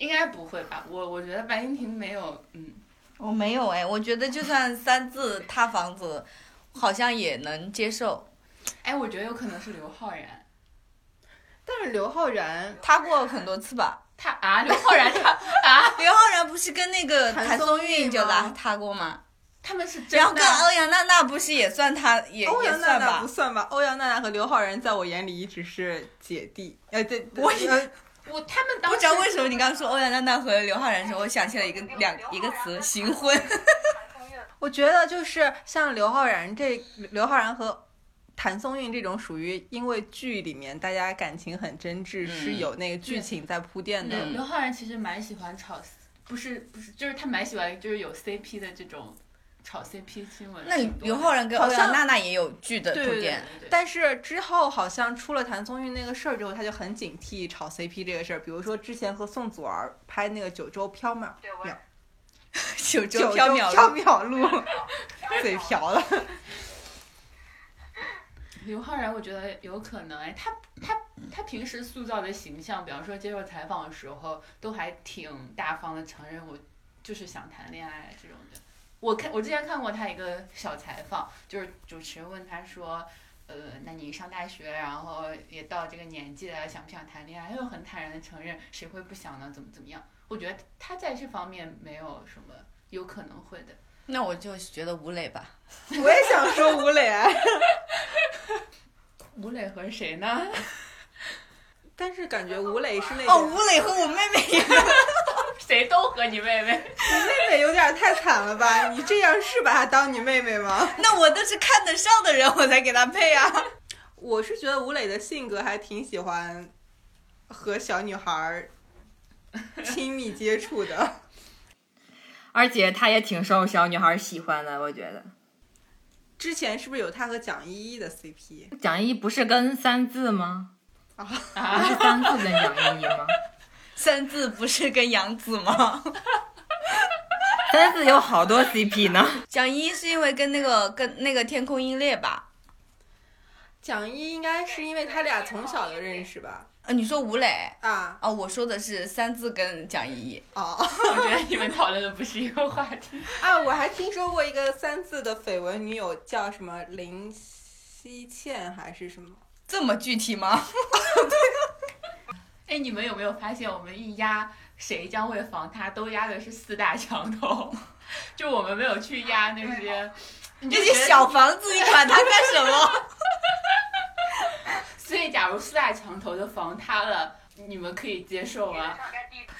应该不会吧？我我觉得白敬亭没有，嗯，我没有哎，我觉得就算三字塌房子，好像也能接受。哎，我觉得有可能是刘昊然。但是刘昊然塌过很多次吧？他啊，刘昊然他啊，刘昊然不是跟那个谭谭松松韵就拉塌过吗？他们是真然后跟欧阳娜娜不是也算他也欧也算吧阳娜娜不？算吧？欧阳娜娜和刘昊然在我眼里一直是姐弟。呃，对，我也呃我他们知道为什么你刚刚说欧阳娜娜和刘昊然的时候，我想起了一个两一个词行婚。我觉得就是像刘昊然这刘昊然和谭松韵这种属于因为剧里面大家感情很真挚，是有那个剧情在铺垫的。刘刘昊然其实蛮喜欢炒，不是不是，就是他蛮喜欢就是有 CP 的这种炒 CP 新闻。那刘昊然跟欧好像阳娜娜也有剧的铺垫。但是之后好像出了谭松韵那个事儿之后，他就很警惕炒 CP 这个事儿。比如说之前和宋祖儿拍那个《九州缥缈》，九州九州缥缈缥录，缈录，嘴瓢了。刘昊然，我觉得有可能哎，他他他平时塑造的形象，比方说接受采访的时候，都还挺大方的，承认我就是想谈恋爱这种的。我看我之前看过他一个小采访，就是主持人问他说，呃，那你上大学，然后也到这个年纪了，想不想谈恋爱？他又很坦然的承认，谁会不想呢？怎么怎么样？我觉得他在这方面没有什么有可能会的。那我就觉得吴磊吧。我也想说吴磊，吴磊和谁呢？但是感觉吴磊是那哦，吴磊和我妹妹也谁都和你妹妹。你妹妹有点太惨了吧？你这样是把她当你妹妹吗？那我都是看得上的人，我才给她配啊。我是觉得吴磊的性格还挺喜欢和小女孩儿亲密接触的。而且他也挺受小女孩喜欢的，我觉得。之前是不是有他和蒋依依的 CP？蒋依依不是跟三字吗？啊不是三字跟蒋依依吗？三字不是跟杨紫吗？三字有好多 CP 呢。蒋一是因为跟那个跟那个天空英烈吧？蒋依应该是因为他俩从小就认识吧？呃，你说吴磊？啊哦，我说的是三字跟蒋依依。哦 我觉得你们讨论的不是一个话题。啊！我还听说过一个三字的绯闻女友叫什么林希倩还是什么？这么具体吗？哎，你们有没有发现，我们一压谁将会防他，都压的是四大墙头，就我们没有去压那些，你这些小房子，你管它干什么？所以，假如四大墙头的防塌了，你们可以接受吗？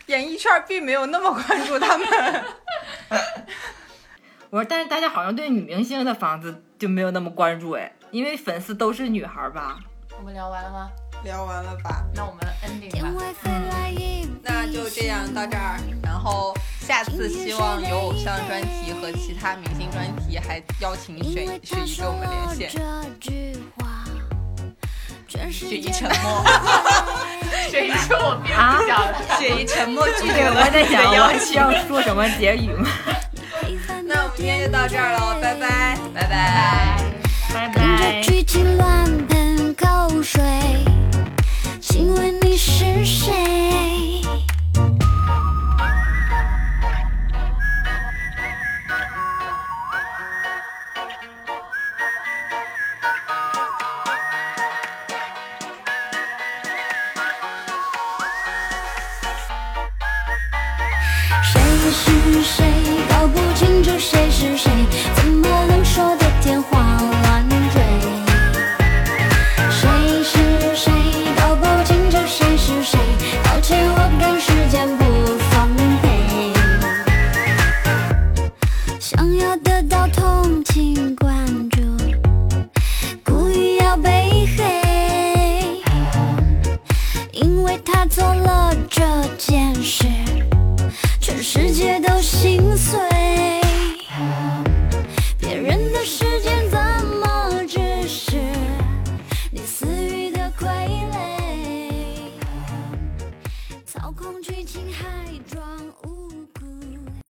演艺圈并没有那么关注他们。我说，但是大家好像对女明星的房子就没有那么关注哎，因为粉丝都是女孩儿吧？我们聊完了吗？聊完了吧？那我们 ending 吧。会飞来一笔那就这样到这儿，然后下次希望有偶像专题和其他明星专题，还邀请雪雪姨跟我们连说 线。这句话，全世雪姨界沉默，雪姨说我并不想了？雪姨沉默拒绝我在想。我需要说什么结语吗？那我们今天就到这儿了，拜拜。拜拜。拜跟着拜。举起乱喷口水，是谁？